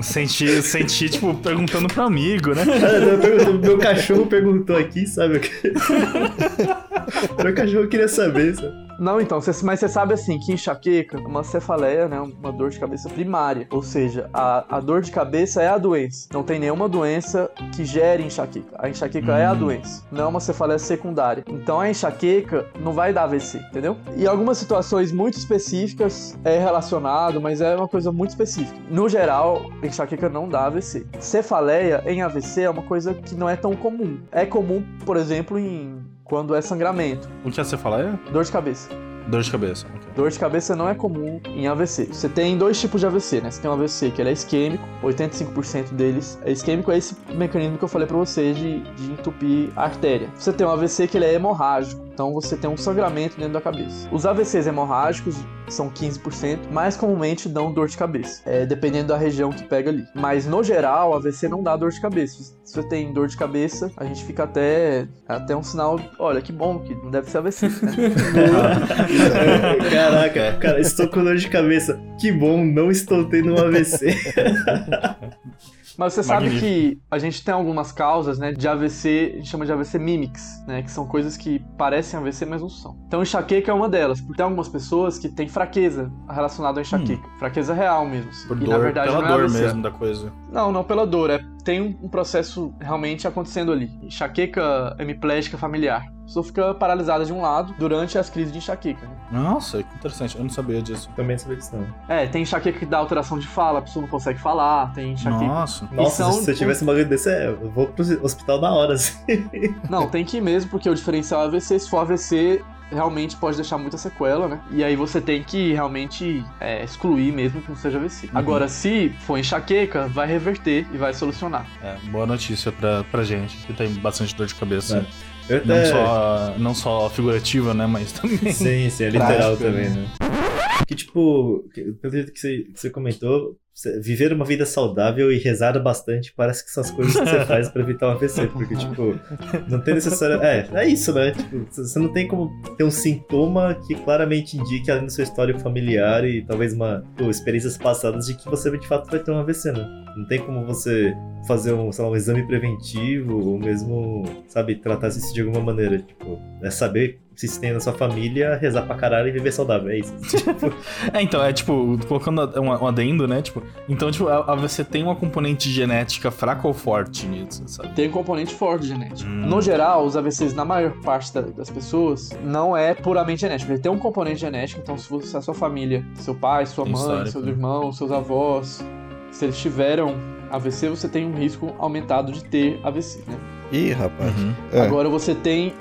S1: senti, senti, tipo, perguntando pro amigo, né?
S4: meu cachorro perguntou aqui, sabe o que? meu cachorro queria saber, sabe?
S5: Não, então, cê, mas você sabe assim que enxaqueca é uma cefaleia, né? Uma dor de cabeça primária. Ou seja, a, a dor de cabeça é a doença. Não tem nenhuma doença que gere enxaqueca. A enxaqueca hum. é a hum. doença, não é uma cefaleia secundária. Então a enxaqueca não vai dar AVC, entendeu? E algumas situações muito específicas é relacionado, mas é uma coisa muito específica. No geral, enxaqueca não dá AVC. Cefaleia em AVC é uma coisa que não é tão comum. É comum, por exemplo, em quando é sangramento.
S1: O que é cefaleia?
S5: Dor de cabeça.
S1: Dor de cabeça. ok.
S5: Dor de cabeça não é comum em AVC. Você tem dois tipos de AVC, né? Você tem um AVC que ele é isquêmico, 85% deles é isquêmico, é esse mecanismo que eu falei pra você de, de entupir a artéria. Você tem um AVC que ele é hemorrágico, então você tem um sangramento dentro da cabeça. Os AVCs hemorrágicos são 15%, mais comumente dão dor de cabeça, é, dependendo da região que pega ali. Mas no geral, AVC não dá dor de cabeça. Se você tem dor de cabeça, a gente fica até, até um sinal, olha que bom, que não deve ser AVC, né?
S4: Caraca, cara, estou com dor de cabeça. Que bom, não estou tendo um AVC.
S5: Mas você sabe
S1: Magnífico.
S5: que a gente tem algumas causas, né, de AVC, a gente chama de AVC mimics, né, que são coisas que parecem AVC, mas não são. Então, enxaqueca é uma delas, porque tem algumas pessoas que têm fraqueza relacionada à enxaqueca, fraqueza real mesmo. assim.
S1: Por
S5: e
S1: dor,
S5: na verdade
S1: pela
S5: não é
S1: dor
S5: AVC.
S1: mesmo da coisa.
S5: Não, não pela dor, é tem um um processo realmente acontecendo ali. Enxaqueca hemiplégica familiar. A pessoa fica paralisada de um lado durante as crises de enxaqueca. Né?
S1: Nossa, que interessante. Eu não sabia disso.
S4: Também sabia disso não.
S5: É, tem enxaqueca que dá alteração de fala, a pessoa não consegue falar, tem enxaqueca.
S1: Nossa.
S4: Nossa,
S5: são-
S4: se eu tivesse um bagulho desse, é, eu vou pro hospital na hora, assim.
S5: Não, tem que ir mesmo, porque o diferencial é AVC. Se for AVC, realmente pode deixar muita sequela, né? E aí você tem que realmente é, excluir mesmo que não seja AVC. Agora, se for enxaqueca, vai reverter e vai solucionar.
S1: É, boa notícia pra, pra gente, que tem bastante dor de cabeça.
S4: Eu
S1: Não,
S4: até...
S1: só, não só figurativa, né? Mas também.
S4: Sim, sim, é literal
S1: Prático,
S4: também, né? Que tipo, pelo jeito que você, que você comentou, viver uma vida saudável e rezar bastante parece que são as coisas que você faz pra evitar um AVC, porque, tipo, não tem necessário. É, é isso, né? Tipo, você não tem como ter um sintoma que claramente indique, além do seu histórico familiar e talvez uma pô, experiências passadas, de que você de fato vai ter um AVC, né? Não tem como você fazer um, lá, um exame preventivo ou mesmo, sabe, tratar isso de alguma maneira. Tipo, é saber se tem na sua família, rezar pra caralho e viver saudável. É isso. Tipo,
S1: É, então, é tipo, colocando um, um adendo, né? Tipo, então, tipo, a, a você tem uma componente genética fraca ou forte nisso, sabe?
S5: Tem um componente forte genético.
S1: Hum.
S5: No geral, os AVCs, na maior parte da- das pessoas, não é puramente genético. Ele tem um componente genético, então se você, a sua família, seu pai, sua
S1: Tem
S5: mãe,
S1: histórico,
S5: seus
S1: né?
S5: irmãos, seus avós, se eles tiveram AVC, você tem um risco aumentado de ter AVC, né?
S3: Ih, rapaz.
S1: Uhum.
S3: É.
S5: Agora você tem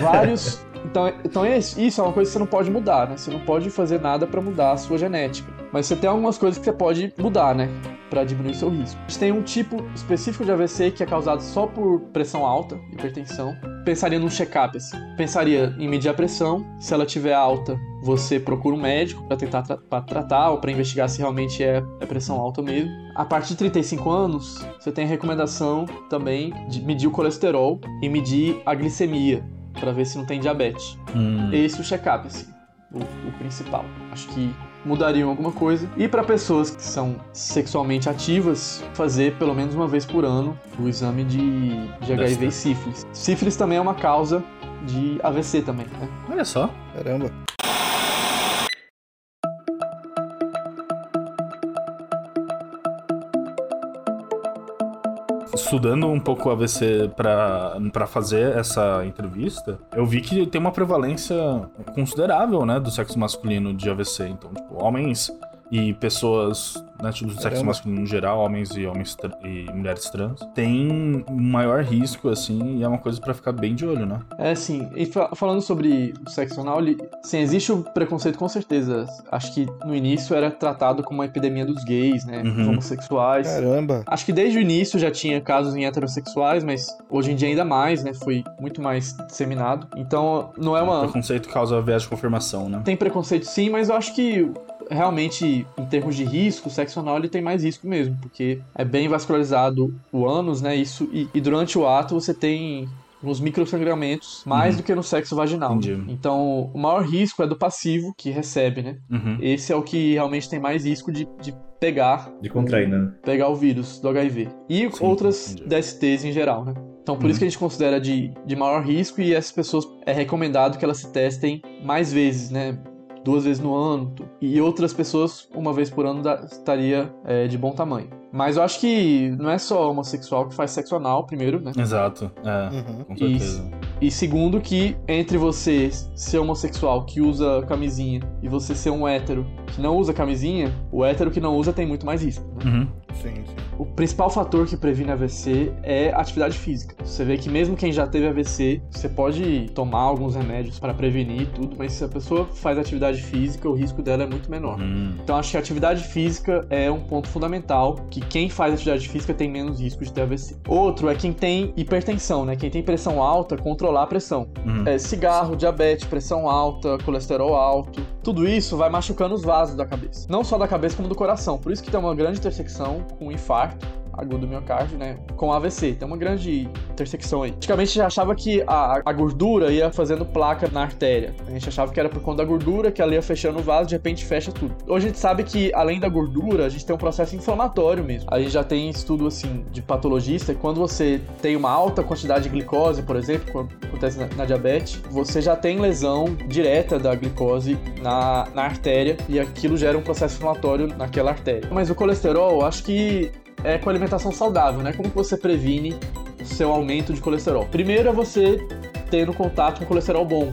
S5: vários. Então, então é isso isso é uma coisa que você não pode mudar, né? Você não pode fazer nada pra mudar a sua genética. Mas você tem algumas coisas que você pode mudar, né? Pra diminuir seu risco. A gente tem um tipo específico de AVC que é causado só por pressão alta, hipertensão. Pensaria num check-up, assim. Pensaria em medir a pressão. Se ela tiver alta, você procura um médico pra tentar tra pra tratar ou pra investigar se realmente é, é pressão alta mesmo. A partir de 35 anos, você tem a recomendação também de medir o colesterol e medir a glicemia pra ver se não tem diabetes.
S1: Hum.
S5: Esse é o check-up, assim, o, o principal. Acho que mudariam alguma coisa. E para pessoas que são sexualmente ativas, fazer pelo menos uma vez por ano o exame de, de HIV e sífilis. Sífilis também é uma causa de AVC também, né?
S1: Olha só.
S3: Caramba.
S1: Estudando um pouco o AVC pra fazer essa entrevista, eu vi que tem uma prevalência considerável, né, do sexo masculino de AVC. Então, tipo, homens e pessoas né, do sexo
S3: Caramba.
S1: masculino em geral, homens e homens e mulheres trans, tem um maior risco, assim, e é uma coisa pra ficar bem de olho, né?
S5: É assim, e fa- falando sobre o sexo anal, ele- sim, existe o preconceito com certeza. Acho que no início era tratado como uma epidemia dos gays, né?
S1: Uhum.
S5: Dos homossexuais.
S3: Caramba.
S5: Acho que desde o início já tinha casos em heterossexuais, mas hoje em dia ainda mais, né? Foi muito mais disseminado. Então, não é
S1: O
S5: uma.
S1: preconceito causa viés de confirmação, né?
S5: Tem preconceito sim, mas eu acho que realmente, em termos de risco, o sexo anal ele tem mais risco mesmo, porque é bem vascularizado o ânus, né? Isso, e, e durante o ato você tem uns microsangramentos mais
S1: Uhum.
S5: do que no sexo vaginal.
S1: Entendi.
S5: Então, o maior risco é do passivo que recebe, né?
S1: Uhum.
S5: Esse é o que realmente tem mais risco de, de pegar
S4: de contrair, né?
S5: pegar o vírus do HIV. E
S1: Sim,
S5: outras
S1: entendi.
S5: DSTs em geral, né? Então, por
S1: Uhum.
S5: isso que a gente considera de, de maior risco e essas pessoas é recomendado que elas se testem mais vezes, né? Duas vezes no ano. E outras pessoas, uma vez por ano, estaria é, de bom tamanho. Mas eu acho que não é só homossexual que faz sexo anal, primeiro, né?
S1: Exato, é,
S3: Uhum.
S1: com certeza.
S5: E segundo, que entre você ser homossexual que usa camisinha e você ser um hétero que não usa camisinha, o hétero que não usa tem muito mais risco. Né?
S1: Uhum.
S3: Sim, sim.
S5: o principal fator que previne AVC é atividade física. Você vê que mesmo quem já teve AVC, você pode tomar alguns remédios para prevenir tudo, mas se a pessoa faz atividade física, o risco dela é muito menor.
S1: Hum.
S5: Então acho que a atividade física é um ponto fundamental, que quem faz atividade física tem menos risco de ter AVC. Outro é quem tem hipertensão, né? Quem tem pressão alta, controlar a pressão.
S1: Uhum.
S5: É, cigarro, diabetes, pressão alta, colesterol alto, tudo isso vai machucando os vasos da cabeça. Não só da cabeça, como do coração. Por isso que tem uma grande intersecção com infarto agudo do miocárdio, né? Com AVC. Tem uma grande intersecção aí. Antigamente gente achava que a, a gordura ia fazendo placa na artéria. A gente achava que era por conta da gordura, que ela ia fechando o vaso, de repente fecha tudo. Hoje a gente sabe que, além da gordura, a gente tem um processo inflamatório mesmo. A gente já tem estudo, assim, de patologista, e quando você tem uma alta quantidade de glicose, por exemplo, quando acontece na, na diabetes, você já tem lesão direta da glicose na, na artéria, e aquilo gera um processo inflamatório naquela artéria. Mas o colesterol, acho que é com alimentação saudável, né? Como que você previne seu aumento de colesterol? Primeiro é você tendo contato com colesterol bom.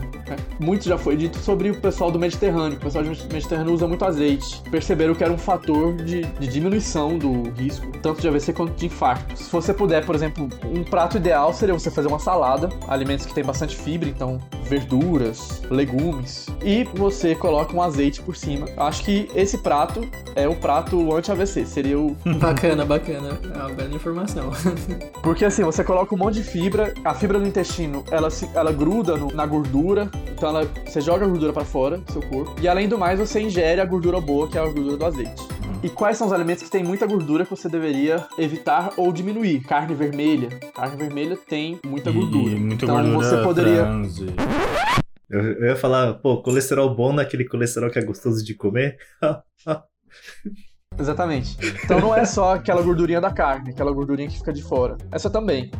S5: Muito já foi dito sobre o pessoal do Mediterrâneo. O pessoal do Mediterrâneo usa muito azeite. Perceberam que era um fator de, de diminuição do risco, tanto de AVC quanto de infarto. Se você puder, por exemplo, um prato ideal seria você fazer uma salada, alimentos que têm bastante fibra, então verduras, legumes, e você coloca um azeite por cima. Acho que esse prato é o prato anti-AVC, seria o.
S2: Bacana, bacana. É uma bela informação.
S5: Porque assim, você coloca um monte de fibra, a fibra do intestino ela, se, ela gruda no- na gordura, então ela, você joga a gordura pra fora do seu corpo, e além do mais, você ingere a gordura boa, que é a gordura do azeite. E quais são os alimentos que têm muita gordura que você deveria evitar ou diminuir? Carne vermelha. Carne vermelha tem muita gordura.
S1: E muita
S5: então
S1: gordura
S5: você poderia.
S1: e-
S4: Eu, eu ia falar, pô, colesterol bom naquele colesterol que é gostoso de comer.
S5: Exatamente. Então não é só aquela gordurinha da carne, aquela gordurinha que fica de fora. Essa também.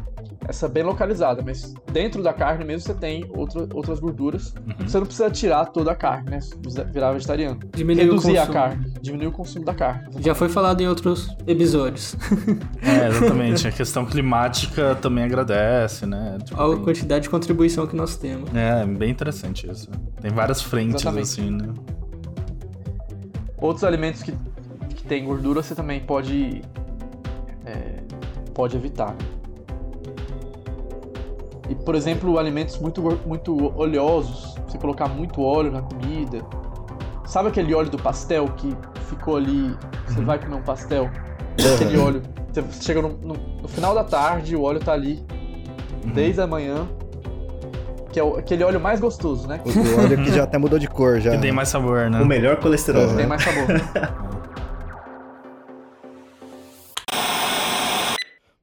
S5: Essa bem localizada, mas dentro da carne mesmo você tem outra, outras gorduras. Você não precisa tirar toda a carne, né? Virar vegetariano.
S2: Diminuir o
S5: Reduzir a
S2: consumo.
S5: carne. Diminuir o consumo da carne.
S2: Já foi falado em outros episódios.
S1: É, exatamente. A questão climática também agradece, né? Tipo,
S2: Olha a
S1: tem-
S2: quantidade de contribuição que nós temos.
S1: É, bem interessante isso. Tem várias frentes,
S5: Exatamente.
S1: assim, né?
S5: Outros alimentos que, que tem gordura você também pode. é, pode evitar. E, por exemplo, alimentos muito, muito oleosos, você colocar muito óleo na comida. Sabe aquele óleo do pastel que ficou ali? Você vai comer um pastel? Aquele óleo. Você chega no, no- no final da tarde, o óleo tá ali desde a manhã. Que é o- aquele óleo mais gostoso, né?
S3: O óleo que já até mudou de cor já.
S1: Que tem mais sabor, né?
S4: O melhor colesterol,
S5: Tem
S4: né?
S5: mais sabor.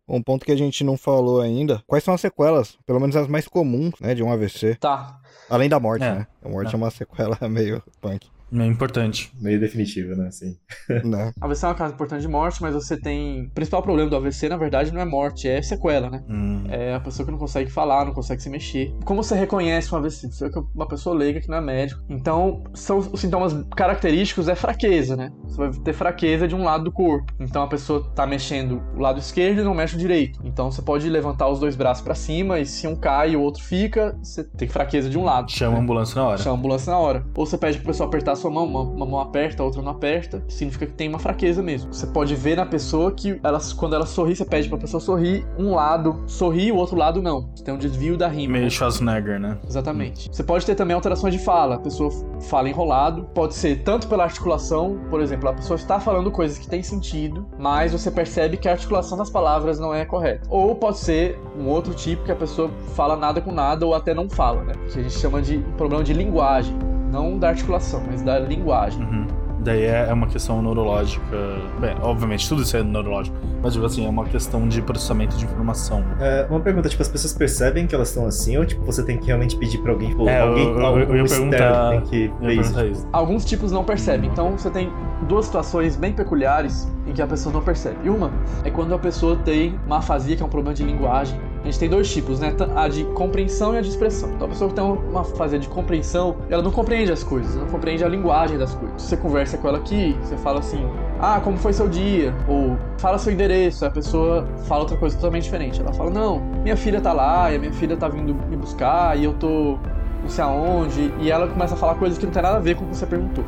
S3: Um ponto que a gente não falou ainda. Quais são as sequelas? Pelo menos as mais comuns, né, de um AVC.
S5: Tá.
S3: Além da morte,
S1: É.
S3: né? A morte
S1: É.
S3: é uma sequela meio punk,
S1: É importante.
S4: Meio definitivo, né? Assim.
S3: né?
S5: AVC é uma causa importante de morte, mas você tem. O principal problema do AVC, na verdade, não é morte, é sequela, né?
S1: Hum.
S5: É a pessoa que não consegue falar, não consegue se mexer. Como você reconhece um AVC? Você é uma pessoa leiga que não é médico. Então, são os sintomas característicos é fraqueza, né? Você vai ter fraqueza de um lado do corpo. Então a pessoa tá mexendo o lado esquerdo e não mexe o direito. Então você pode levantar os dois braços pra cima e se um cai e o outro fica, você tem fraqueza de um lado.
S1: Chama a ambulância na hora.
S5: Chama a ambulância na hora. Ou você pede pra pessoa apertar a sua mão, uma, uma mão aperta, a outra não aperta. Significa que tem uma fraqueza mesmo. Você pode ver na pessoa que ela, quando ela sorri, você pede pra pessoa sorrir, um lado sorri o outro lado não. Você tem um desvio da rima.
S1: Meio Schwarzenegger, né?
S5: Exatamente. Você pode ter também alterações de fala. A pessoa fala enrolado. Pode ser tanto pela articulação, por exemplo, a pessoa está falando coisas que têm sentido, mas você percebe que a articulação das palavras não é correta. Ou pode ser um outro tipo que a pessoa fala nada com nada ou até não fala, né? Que a gente chama de problema de linguagem. Não da articulação, mas da linguagem.
S1: Uhum. Daí é é uma questão neurológica. Bem, obviamente, tudo isso é neurológico. Mas, tipo assim, é uma questão de processamento de informação.
S4: É, uma pergunta, tipo, as pessoas percebem que elas estão assim ou tipo, você tem que realmente pedir pra alguém, ou
S1: É,
S4: alguém,
S1: eu- eu-
S4: algum
S1: eu ia
S4: externo
S1: perguntar-
S4: tem que
S1: Eu
S4: ver isso?
S1: isso.
S5: Alguns tipos não percebem. Então você tem duas situações bem peculiares em que a pessoa não percebe. E uma é quando a pessoa tem uma afasia, que é um problema de linguagem. A gente tem dois tipos, né? A de compreensão e a de expressão. Então a pessoa que tem uma afasia de compreensão, ela não compreende as coisas, não compreende a linguagem das coisas. Você conversa com ela aqui, você fala assim: "Ah, como foi seu dia?" ou "Fala seu endereço". A pessoa fala outra coisa totalmente diferente. Ela fala: "Não, minha filha tá lá, e a minha filha tá vindo me buscar e eu tô não sei aonde", e ela começa a falar coisas que não tem nada a ver com o que você perguntou.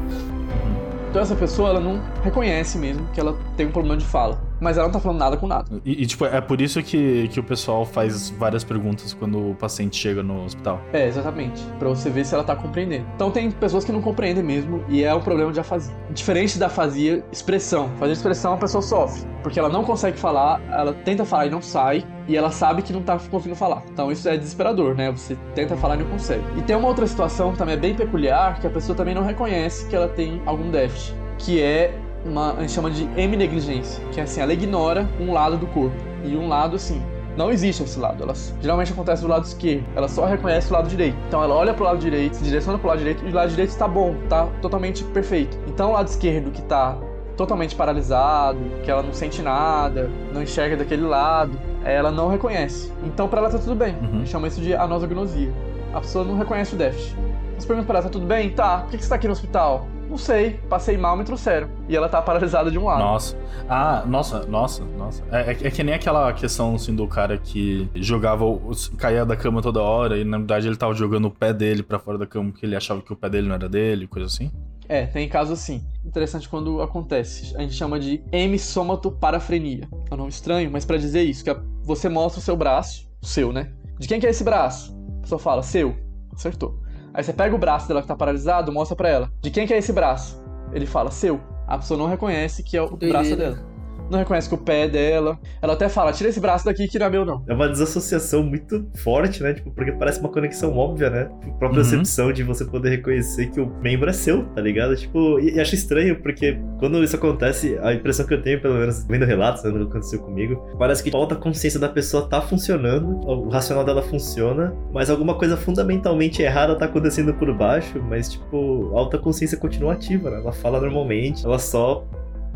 S5: Então essa pessoa ela não reconhece mesmo que ela tem um problema de fala. Mas ela não tá falando nada com nada.
S1: E, e, tipo, é por isso que, que o pessoal faz várias perguntas quando o paciente chega no hospital.
S5: É, exatamente. Pra você ver se ela tá compreendendo. Então tem pessoas que não compreendem mesmo e é um problema de afasia. Diferente da afasia, expressão. Fazer expressão a pessoa sofre. Porque ela não consegue falar, ela tenta falar e não sai, e ela sabe que não tá conseguindo falar. Então isso é desesperador, né? Você tenta falar e não consegue. E tem uma outra situação que também é bem peculiar, que a pessoa também não reconhece que ela tem algum déficit, que é uma, a gente chama de heminegligência, que é assim, ela ignora um lado do corpo. E um lado, assim, não existe esse lado. Ela geralmente acontece do lado esquerdo. Ela só reconhece o lado direito. Então ela olha pro lado direito, se direciona pro lado direito e o lado direito está bom, tá totalmente perfeito. Então o lado esquerdo que tá totalmente paralisado, que ela não sente nada, não enxerga daquele lado, ela não reconhece. Então para ela tá tudo bem.
S1: Uhum.
S5: A gente chama isso de anosognosia. A pessoa não reconhece o déficit. Você pergunta pra ela, tá tudo bem? Tá. Por que você tá aqui no hospital? Não sei, passei mal, me trouxeram. E ela tá paralisada de um lado.
S1: Nossa. Ah, nossa, nossa, nossa. É, é, é que nem aquela questão, assim, do cara que jogava, o- caía da cama toda hora e, na verdade, ele tava jogando o pé dele pra fora da cama porque ele achava que o pé dele não era dele, coisa assim.
S5: É, tem casos assim. Interessante quando acontece. A gente chama de hemissomato-parafrenia. É um nome estranho, mas pra dizer isso, que é- você mostra o seu braço, o seu, né? De quem que é esse braço? A pessoa fala, seu. Acertou. Aí você pega o braço dela que tá paralisado, mostra pra ela. De quem que é esse braço? Ele fala, seu. A pessoa não reconhece que é o
S2: Doideira.
S5: braço dela. Não reconhece que o pé é dela. Ela até fala, tira esse braço daqui que não é meu, não.
S4: É uma desassociação muito forte, né? Tipo, porque parece uma conexão óbvia, né? Tipo, a própria
S1: Uhum.
S4: percepção de você poder reconhecer que o membro é seu, tá ligado? Tipo, e, e acho estranho, porque quando isso acontece, a impressão que eu tenho, pelo menos vendo relatos, né, do que aconteceu comigo, parece que falta a consciência da pessoa tá funcionando, o racional dela funciona, mas alguma coisa fundamentalmente errada tá acontecendo por baixo, mas, tipo, a alta consciência continua ativa, né? Ela fala normalmente, ela só.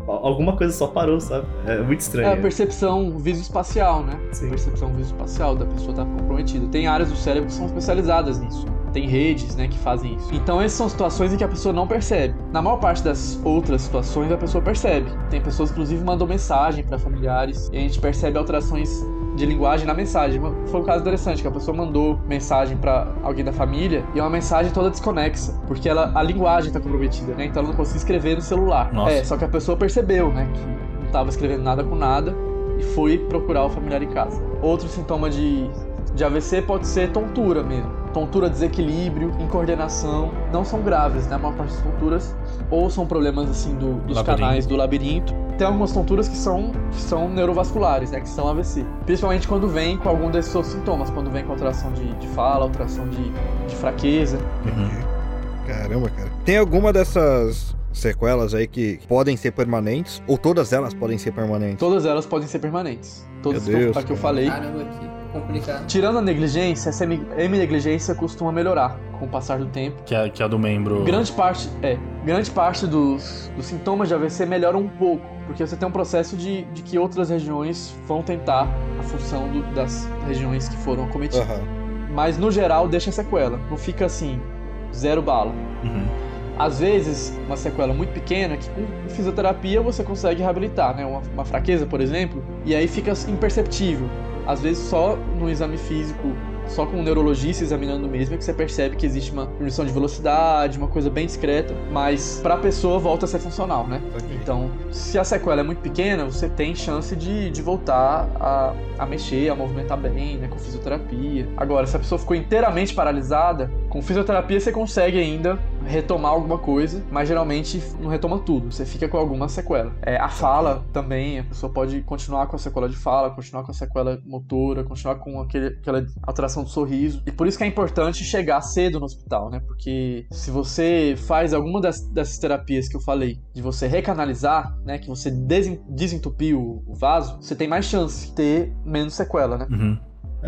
S4: Alguma coisa só parou, sabe? É muito
S5: É
S4: estranho.
S5: a percepção visoespacial, né?
S4: Sim.
S5: A percepção visoespacial da pessoa tá comprometida. Tem áreas do cérebro que são especializadas nisso. Tem redes, né, que fazem isso. Então essas são situações em que a pessoa não percebe. Na maior parte das outras situações a pessoa percebe. Tem pessoas inclusive mandam mensagem para familiares e a gente percebe alterações de linguagem na mensagem. Foi um caso interessante que a pessoa mandou mensagem para alguém da família e é uma mensagem toda desconexa, porque ela a linguagem tá comprometida, né? Então ela não conseguia escrever no celular.
S1: Nossa.
S5: É, só que a pessoa percebeu, né, que não tava escrevendo nada com nada e foi procurar o familiar em casa. Outro sintoma de, de AVC pode ser tontura mesmo. Tontura, desequilíbrio, incoordenação. Não são graves, né? A maior parte das tonturas. Ou são problemas, assim, do- dos
S1: Labirinto.
S5: canais do labirinto. Tem algumas tonturas que são, que são neurovasculares, né? Que são AVC. Principalmente quando vem com algum desses outros sintomas. Quando vem com alteração de, de fala, alteração de, de fraqueza.
S3: Caramba, cara. Tem alguma dessas sequelas aí que podem ser permanentes? Ou todas elas podem ser permanentes?
S5: Todas elas podem ser permanentes. Todas
S3: Meu Deus,
S5: que eu- que eu falei.
S2: Caramba, que complicado.
S5: Tirando a negligência, essa heminegligência costuma melhorar com o passar do tempo.
S1: Que é, que é a do membro.
S5: Grande parte, é, grande parte dos, dos sintomas de AVC melhoram um pouco, porque você tem um processo de, de que outras regiões vão tentar a função do- das regiões que foram acometidas.
S3: Aham.
S5: Mas no geral deixa sequela, não fica assim, zero bala.
S1: Uhum.
S5: Às vezes, uma sequela muito pequena que com fisioterapia você consegue reabilitar, né? Uma, uma fraqueza, por exemplo, e aí fica imperceptível. Às vezes só no exame físico, só com o neurologista examinando mesmo é que você percebe que existe uma diminuição de velocidade, uma coisa bem discreta, mas pra pessoa volta a ser funcional, né? Então, se a sequela é muito pequena, você tem chance de, de voltar a, a mexer, a movimentar bem, né? Com fisioterapia. Agora, se a pessoa ficou inteiramente paralisada, com fisioterapia você consegue ainda retomar alguma coisa, mas geralmente não retoma tudo. Você fica com alguma sequela. É, a fala também, a pessoa pode continuar com a sequela de fala, continuar com a sequela motora, continuar com aquele, aquela alteração do sorriso. E por isso que é importante chegar cedo no hospital, né? Porque se você faz alguma das, dessas terapias que eu falei, de você recanalizar, né? Que você desen- desentupir o, o vaso, você tem mais chance de ter menos sequela, né?
S1: Uhum.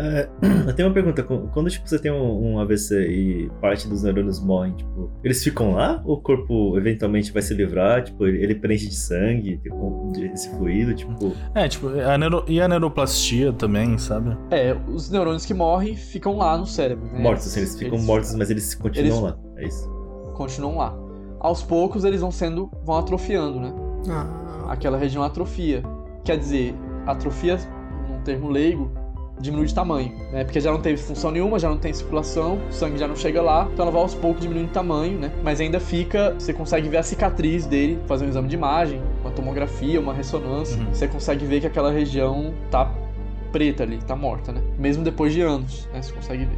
S4: É, eu tenho uma pergunta. Quando tipo, você tem um, um AVC e parte dos neurônios morrem, tipo, eles ficam lá? Ou o corpo eventualmente vai se livrar? Tipo, ele, ele preenche de sangue, tipo, esse fluido? Tipo,
S1: É, tipo, a neuro... e a neuroplastia também, sabe?
S5: É, os neurônios que morrem ficam lá no cérebro, né?
S4: mortos, assim, eles ficam mortos, mas eles continuam
S5: eles-
S4: lá. É isso.
S5: continuam lá. Aos poucos eles vão sendo, vão atrofiando, né?
S2: Ah,
S5: Aquela região atrofia. Quer dizer, atrofia, num termo leigo, diminui de tamanho, né? Porque já não teve função nenhuma, já não tem circulação, o sangue já não chega lá, então ela vai aos poucos diminuindo de tamanho, né? Mas ainda fica, você consegue ver a cicatriz dele, fazer um exame de imagem, com a tomografia, uma ressonância, você consegue ver que aquela região tá preta ali, tá morta, né? Mesmo depois de anos, né? Você consegue ver.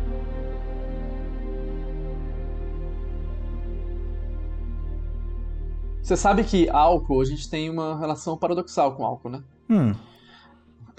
S5: Você sabe que álcool, a gente tem uma relação paradoxal com álcool, né?
S1: Hum.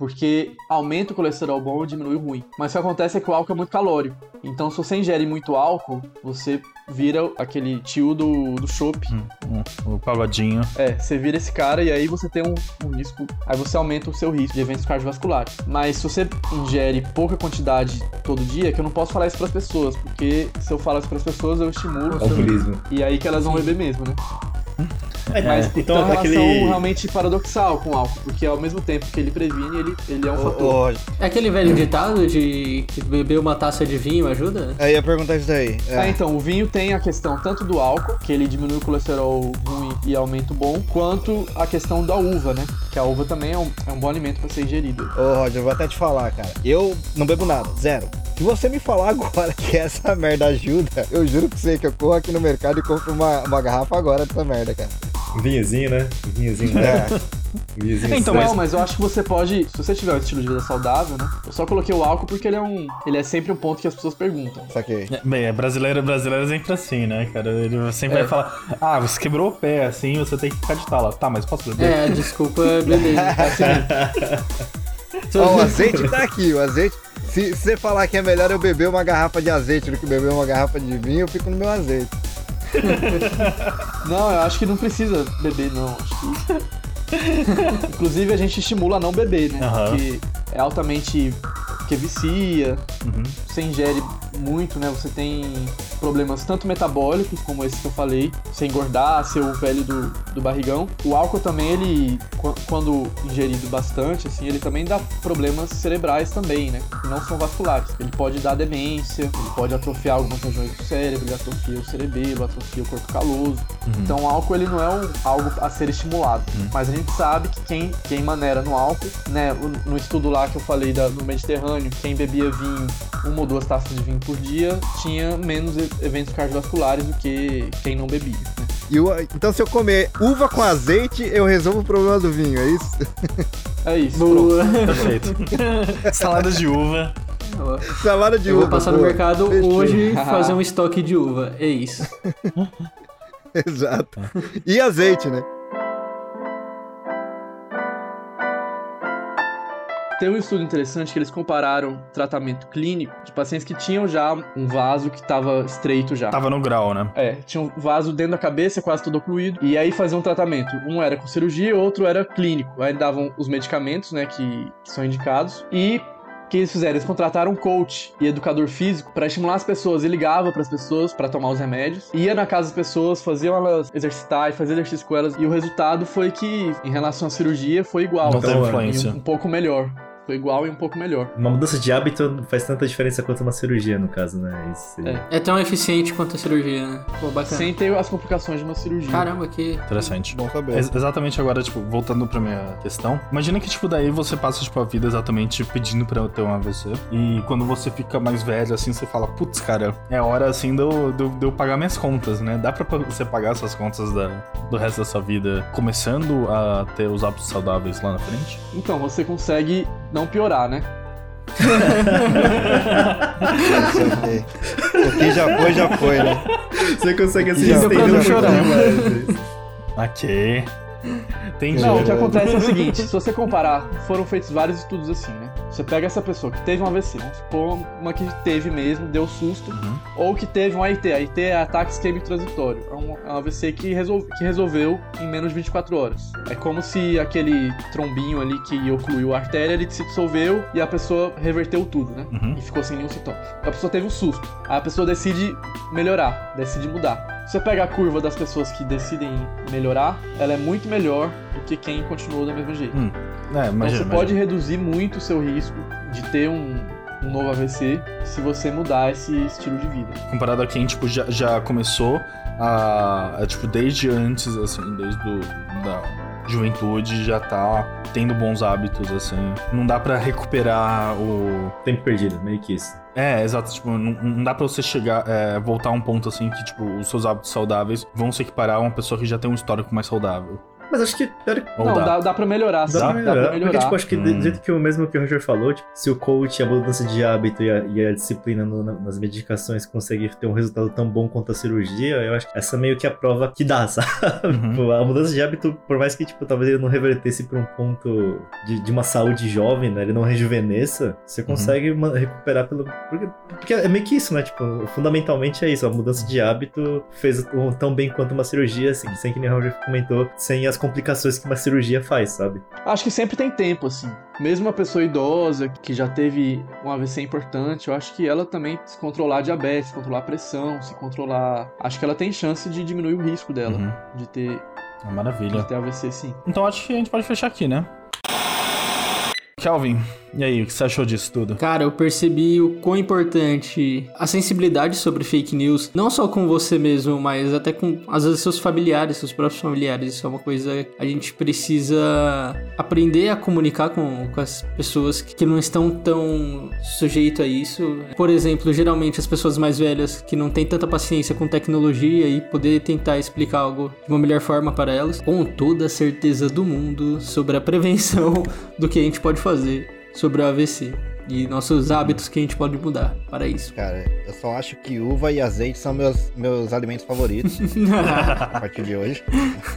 S5: Porque aumenta o colesterol bom e diminui o ruim. Mas o que acontece é que o álcool é muito calórico. Então, se você ingere muito álcool, você vira aquele tio do, do chopp.
S1: hum, O pagodinho.
S5: É, você vira esse cara e aí você tem um, um risco. Aí você aumenta o seu risco de eventos cardiovasculares. Mas se você ingere pouca quantidade todo dia, que eu não posso falar isso pras pessoas, porque se eu falar isso pras pessoas, eu estimulo.
S4: Alcoolismo.
S5: E aí que elas vão beber mesmo, né?
S4: É,
S5: Mas
S4: então,
S5: então, é uma
S4: aquele.
S5: relação realmente paradoxal com o álcool, porque ao mesmo tempo que ele previne, ele, ele é um
S3: Ô,
S5: fator.
S3: ô,
S2: É aquele velho ditado de que beber uma taça de vinho ajuda?
S3: eu ia perguntar isso daí.
S5: Ah,
S3: É.
S5: então, o vinho tem a questão tanto do álcool, que ele diminui o colesterol ruim e aumenta o bom, quanto a questão da uva, né? Que a uva também é um, é um bom alimento para ser ingerido.
S3: Ô, Roger, eu vou até te falar, cara. Eu não bebo nada, zero. Se você me falar agora que essa merda ajuda, eu juro pra você que eu corro aqui no mercado e compro uma, uma garrafa agora dessa merda, cara.
S4: Um vinhozinho, né? Um vinhozinho, né?
S3: É.
S4: Vinhozinho
S1: Então.
S5: Não, mas eu acho que você pode, se você tiver um estilo de vida saudável, né? Eu só coloquei o álcool porque ele é um, ele é sempre um ponto que as pessoas perguntam.
S3: Saquei.
S1: É, Bem, é brasileiro, brasileiro é sempre assim, né, cara? Ele sempre
S5: É.
S1: vai falar, ah, você quebrou o pé, assim, você tem que ficar de tala. Tá, mas posso beber?
S2: É, desculpa beber.
S3: Ó, o azeite tá aqui, o azeite. Se, você falar que é melhor eu beber uma garrafa de azeite do que beber uma garrafa de vinho, eu fico no meu azeite.
S5: Não, eu acho que não precisa beber, não. Que. Inclusive a gente estimula a não beber, né?
S1: Aham.
S5: Porque é altamente. que vicia,
S1: Uhum.
S5: você ingere muito, né? Você tem problemas tanto metabólicos, como esse que eu falei, você engordar, ser o velho do, do barrigão. O álcool também, ele, qu- quando ingerido bastante, assim, ele também dá problemas cerebrais também, né? Que não são vasculares. Ele pode dar demência, ele pode atrofiar algumas regiões do cérebro, ele atrofia o cerebelo, atrofia o corpo caloso. Então o álcool, ele não é um- algo a ser estimulado. Mas a gente sabe que quem, quem maneira no álcool, né? No estudo lá que eu falei da, no Mediterrâneo, quem bebia vinho, uma ou duas taças de vinho por dia, tinha menos eventos cardiovasculares do que quem não bebia. né?
S3: E o- então, se eu comer uva com azeite, eu resolvo o problema do vinho, é isso?
S5: É isso.
S2: Boa.
S1: Perfeito. Salada de uva.
S3: Salada de
S2: Eu
S3: uva.
S2: vou passar no
S3: boa.
S2: mercado
S3: Fechou.
S2: hoje e fazer um estoque de uva. É isso.
S3: Exato. E azeite, né?
S5: Tem um estudo interessante que eles compararam tratamento clínico de pacientes que tinham já um vaso que estava estreito já.
S1: Tava no grau, né?
S5: É, tinha um vaso dentro da cabeça, quase todo ocluído. E aí faziam um tratamento. Um era com cirurgia, outro era clínico. Aí davam os medicamentos, né, que, que são indicados. E o que eles fizeram? Eles contrataram um coach e educador físico pra estimular as pessoas. Ele ligava pras pessoas pra tomar os remédios. Ia na casa das pessoas, faziam elas exercitar e fazer exercício com elas. E o resultado foi que, em relação à cirurgia, foi igual.
S1: Não teve
S5: E
S1: influência.
S5: um, um pouco melhor. Igual e um pouco melhor.
S4: Uma mudança de hábito faz tanta diferença quanto uma cirurgia, no caso, né? Isso seria-
S5: É.
S2: É tão eficiente quanto a cirurgia, né? Pô, bacana.
S5: Sem ter as complicações de uma cirurgia.
S2: Caramba, que.
S1: Interessante.
S3: Bom saber.
S1: Ex- exatamente agora, tipo, voltando pra minha questão. Imagina que, tipo, daí você passa, tipo, a vida exatamente pedindo pra eu ter um AVC. E quando você fica mais velho, assim, você fala, putz, cara, é hora, assim, de eu, de eu- de eu pagar minhas contas, né? Dá pra você pagar essas contas da, do resto da sua vida começando a ter os hábitos saudáveis lá na frente?
S5: Então, você consegue não piorar, né?
S3: O que já foi, já foi, né?
S4: Você consegue assim estender
S2: pra não
S4: um
S2: chorar.
S1: Ok. Entendi.
S5: Não, o que acontece é o seguinte, se você comparar, foram feitos vários estudos assim, né? Você pega essa pessoa que teve um AVC, vamos supor uma que teve mesmo, deu susto,
S1: Uhum.
S5: ou que teve um AIT. AIT é ataque isquêmico transitório. É um, é um AVC que, que resolveu em menos de 24 horas. É como se aquele trombinho ali que ocluiu a artéria, ele se dissolveu e a pessoa reverteu tudo, né?
S1: Uhum.
S5: E ficou sem nenhum sintoma. A pessoa teve um susto. A pessoa decide melhorar, decide mudar. Se você pega a curva das pessoas que decidem melhorar, ela é muito melhor do que quem continuou do mesmo jeito.
S1: Hum, É,
S5: Então
S1: imagina.
S5: você pode reduzir muito o seu risco de ter um, um novo AVC se você mudar esse estilo de vida.
S1: Comparado a quem, tipo, já, já começou a, a, Tipo, desde antes, assim, desde do, da juventude, já tá tendo bons hábitos, assim. Não dá pra recuperar o.
S4: Tempo perdido, meio que isso.
S1: É, exato, tipo, não, não dá pra você chegar, é, voltar a um ponto assim que, tipo, os seus hábitos saudáveis vão se equiparar a uma pessoa que já tem um histórico mais saudável.
S4: Mas acho que.
S5: não,
S1: dá?
S5: dá, dá pra melhorar, sim.
S4: Dá pra melhorar.
S5: Dá pra
S4: Porque, tipo, acho que do
S1: Hum.
S4: jeito que o mesmo que o Roger falou, tipo, se o coach, a mudança de hábito e a, e a disciplina no- na- nas medicações consegue ter um resultado tão bom quanto a cirurgia, eu acho que essa meio que é a prova que dá, sabe?
S1: Uhum.
S4: Tipo, a mudança de hábito, por mais que, tipo, talvez ele não revertesse pra um ponto de, de uma saúde jovem, né? Ele não rejuvenesça, você consegue ma- recuperar pelo. Porque, porque é meio que isso, né? Tipo, fundamentalmente é isso. A mudança de hábito fez tão bem quanto uma cirurgia, assim, sem que nem o Roger comentou, sem as complicações que uma cirurgia faz, sabe?
S5: Acho que sempre tem tempo, assim. Mesmo uma pessoa idosa que já teve um AVC importante, eu acho que ela também se controlar a diabetes, se controlar a pressão, se controlar. Acho que ela tem chance de diminuir o risco dela
S1: Uhum.
S5: de, ter,
S1: Ah, Maravilha.
S5: de ter AVC, sim.
S1: Então acho que a gente pode fechar aqui, né? Kelvin, e aí, o que você achou disso tudo?
S2: Cara, eu percebi o quão importante a sensibilidade sobre fake news, não só com você mesmo, mas até com, às vezes, seus familiares, seus próprios familiares. Isso é uma coisa que a gente precisa aprender a comunicar com, com as pessoas que não estão tão sujeitas a isso. Por exemplo, geralmente as pessoas mais velhas que não têm tanta paciência com tecnologia e poder tentar explicar algo de uma melhor forma para elas, com toda a certeza do mundo sobre a prevenção do que a gente pode fazer sobre o AVC e nossos hábitos que a gente pode mudar para isso.
S3: Cara, eu só acho que uva e azeite são meus, meus alimentos favoritos a partir de hoje.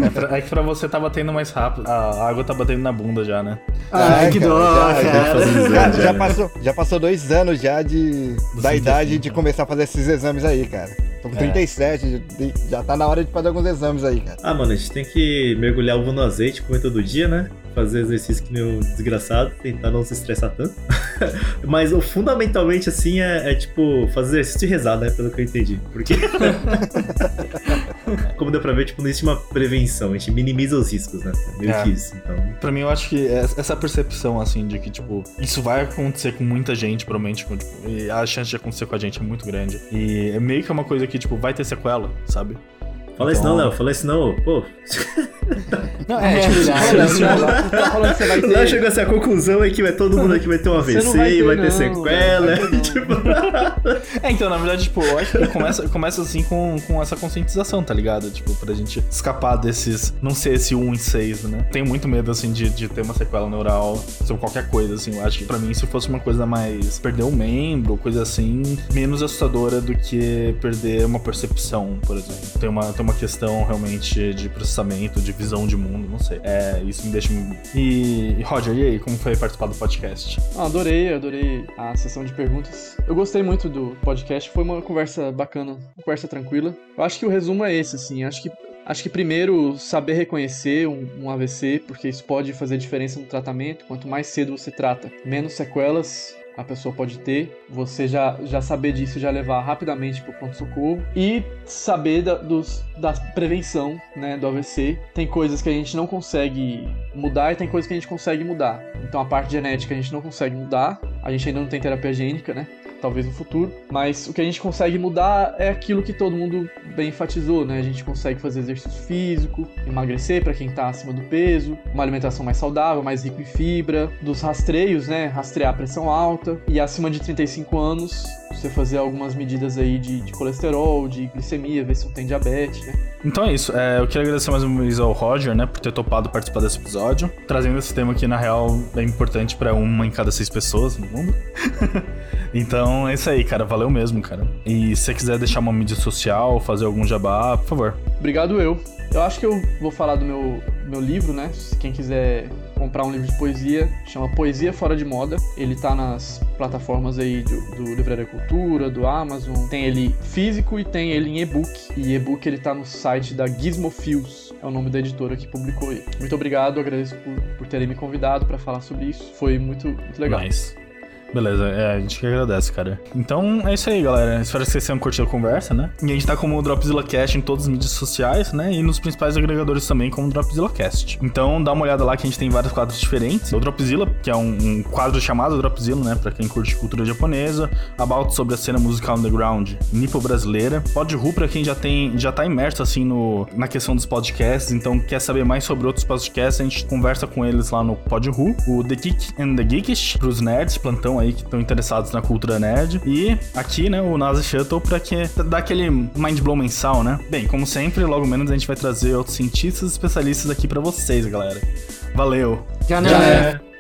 S1: É, pra- é que pra você tá batendo mais rápido. A água tá batendo na bunda já, né?
S2: Ai, que
S3: cara,
S2: dó,
S3: já- já
S2: cara.
S4: exame,
S3: já,
S4: né?
S3: passou, já passou dois anos já de, da idade
S1: 35,
S3: de começar a fazer esses exames aí, cara. Tô com
S1: É.
S3: 37, já, já tá na hora de fazer alguns exames aí, cara.
S4: Ah, mano, a gente tem que mergulhar uva no azeite, comer todo dia, né? Fazer exercício que nem um desgraçado, tentar não se estressar tanto. Mas o fundamentalmente, assim, é, é, tipo fazer exercício e rezar, né? Pelo que eu entendi. Porque. Como deu pra ver, tipo, não existe uma prevenção, a gente minimiza os riscos, né? Meio
S1: É.
S4: que isso. Então.
S1: Pra mim, eu acho que es- essa percepção, assim, de que, tipo, isso vai acontecer com muita gente, provavelmente, com, tipo, a chance de acontecer com a gente é muito grande. E é meio que uma coisa que, tipo, vai ter sequela, sabe?
S4: Fala isso
S1: Então-
S4: não, Léo. Fala isso não. Pô,
S1: Não,
S2: É,
S1: tipo,
S2: verdade.
S5: Olha, ó, lá, tu falando que você vai
S4: o Léo
S5: ter.
S4: chegou a essa conclusão aí que vai, todo mundo aqui vai ter um AVC
S5: não vai
S4: e
S5: ter,
S4: vai ter
S5: não,
S4: sequela.
S5: vai ter, não.
S4: tipo,
S1: É, então, na verdade, tipo, eu acho que começa, começa assim com, com essa conscientização, tá ligado? Tipo, pra gente escapar desses. Não ser esse 1 em 6, né? Tenho muito medo, assim, de, de ter uma sequela neural sobre qualquer coisa, assim. Eu acho que pra mim, se fosse uma coisa mais. perder um membro, coisa assim, menos assustadora do que perder uma percepção, por exemplo. Tem uma, tem uma questão realmente de processamento, de visão de mundo, não sei. É, isso me deixa. E, Roger, e aí, como foi participar do podcast?
S5: Ah, adorei, adorei a sessão de perguntas. Eu gostei muito do podcast, foi uma conversa bacana, uma conversa tranquila. Eu acho que o resumo é esse, assim. Acho que, acho que primeiro saber reconhecer um, um AVC, porque isso pode fazer diferença no tratamento. Quanto mais cedo você trata, menos sequelas a pessoa pode ter. Você já, já saber disso, já levar rapidamente para o pronto-socorro. E saber da, dos, da prevenção né, do AVC. Tem coisas que a gente não consegue mudar e tem coisas que a gente consegue mudar. Então a parte genética a gente não consegue mudar. A gente ainda não tem terapia gênica, né? Talvez no futuro. Mas o que a gente consegue mudar é aquilo que todo mundo bem enfatizou, né? A gente consegue fazer exercício físico, emagrecer para quem tá acima do peso, uma alimentação mais saudável, mais rica em fibra, dos rastreios, né? Rastrear a pressão alta e acima de 35 anos, você fazer algumas medidas aí de, de colesterol, de glicemia, ver se não tem diabetes, né?
S1: Então é isso. É, eu queria agradecer mais uma vez ao Roger, né, por ter topado participar desse episódio. Trazendo esse tema que, na real, é importante pra uma em cada seis pessoas no mundo. então é isso aí, cara. Valeu mesmo, cara. E se você quiser deixar uma mídia social, fazer algum jabá, por favor.
S5: Obrigado eu. Eu acho que eu vou falar do meu, meu livro, né? Quem quiser comprar um livro de poesia, chama Poesia Fora de Moda. Ele tá nas plataformas aí do, do Livraria Cultura, do Amazon. Tem ele físico e tem ele em e-book. E e-book ele tá no site da Gizmofields, é o nome da editora que publicou ele. Muito obrigado, agradeço por, por terem me convidado para falar sobre isso. Foi muito, muito legal.
S1: Nice. Beleza, é, a gente que agradece, cara. Então é isso aí, galera. Espero que vocês tenham curtido a conversa, né? E a gente tá como Dropzilla Cast em todas as mídias sociais, né? E nos principais agregadores também, como Dropzilla Cast. Então dá uma olhada lá que a gente tem vários quadros diferentes. O Dropzilla, que é um, um quadro chamado Dropzilla, né? Pra quem curte cultura japonesa. About sobre a cena musical underground nipo-brasileira. Podru pra quem já tem, já tá imerso, assim, no, na questão dos podcasts. Então quer saber mais sobre outros podcasts, a gente conversa com eles lá no Podru. O The Geek and the Geekish, pros nerds, plantão aí aí que estão interessados na cultura nerd. E aqui, né, o NASA Shuttle pra que dar aquele mind blow mensal, né? Bem, como sempre, logo menos a gente vai trazer outros cientistas e especialistas aqui pra vocês, galera. Valeu!
S2: Já, né?
S4: Já é.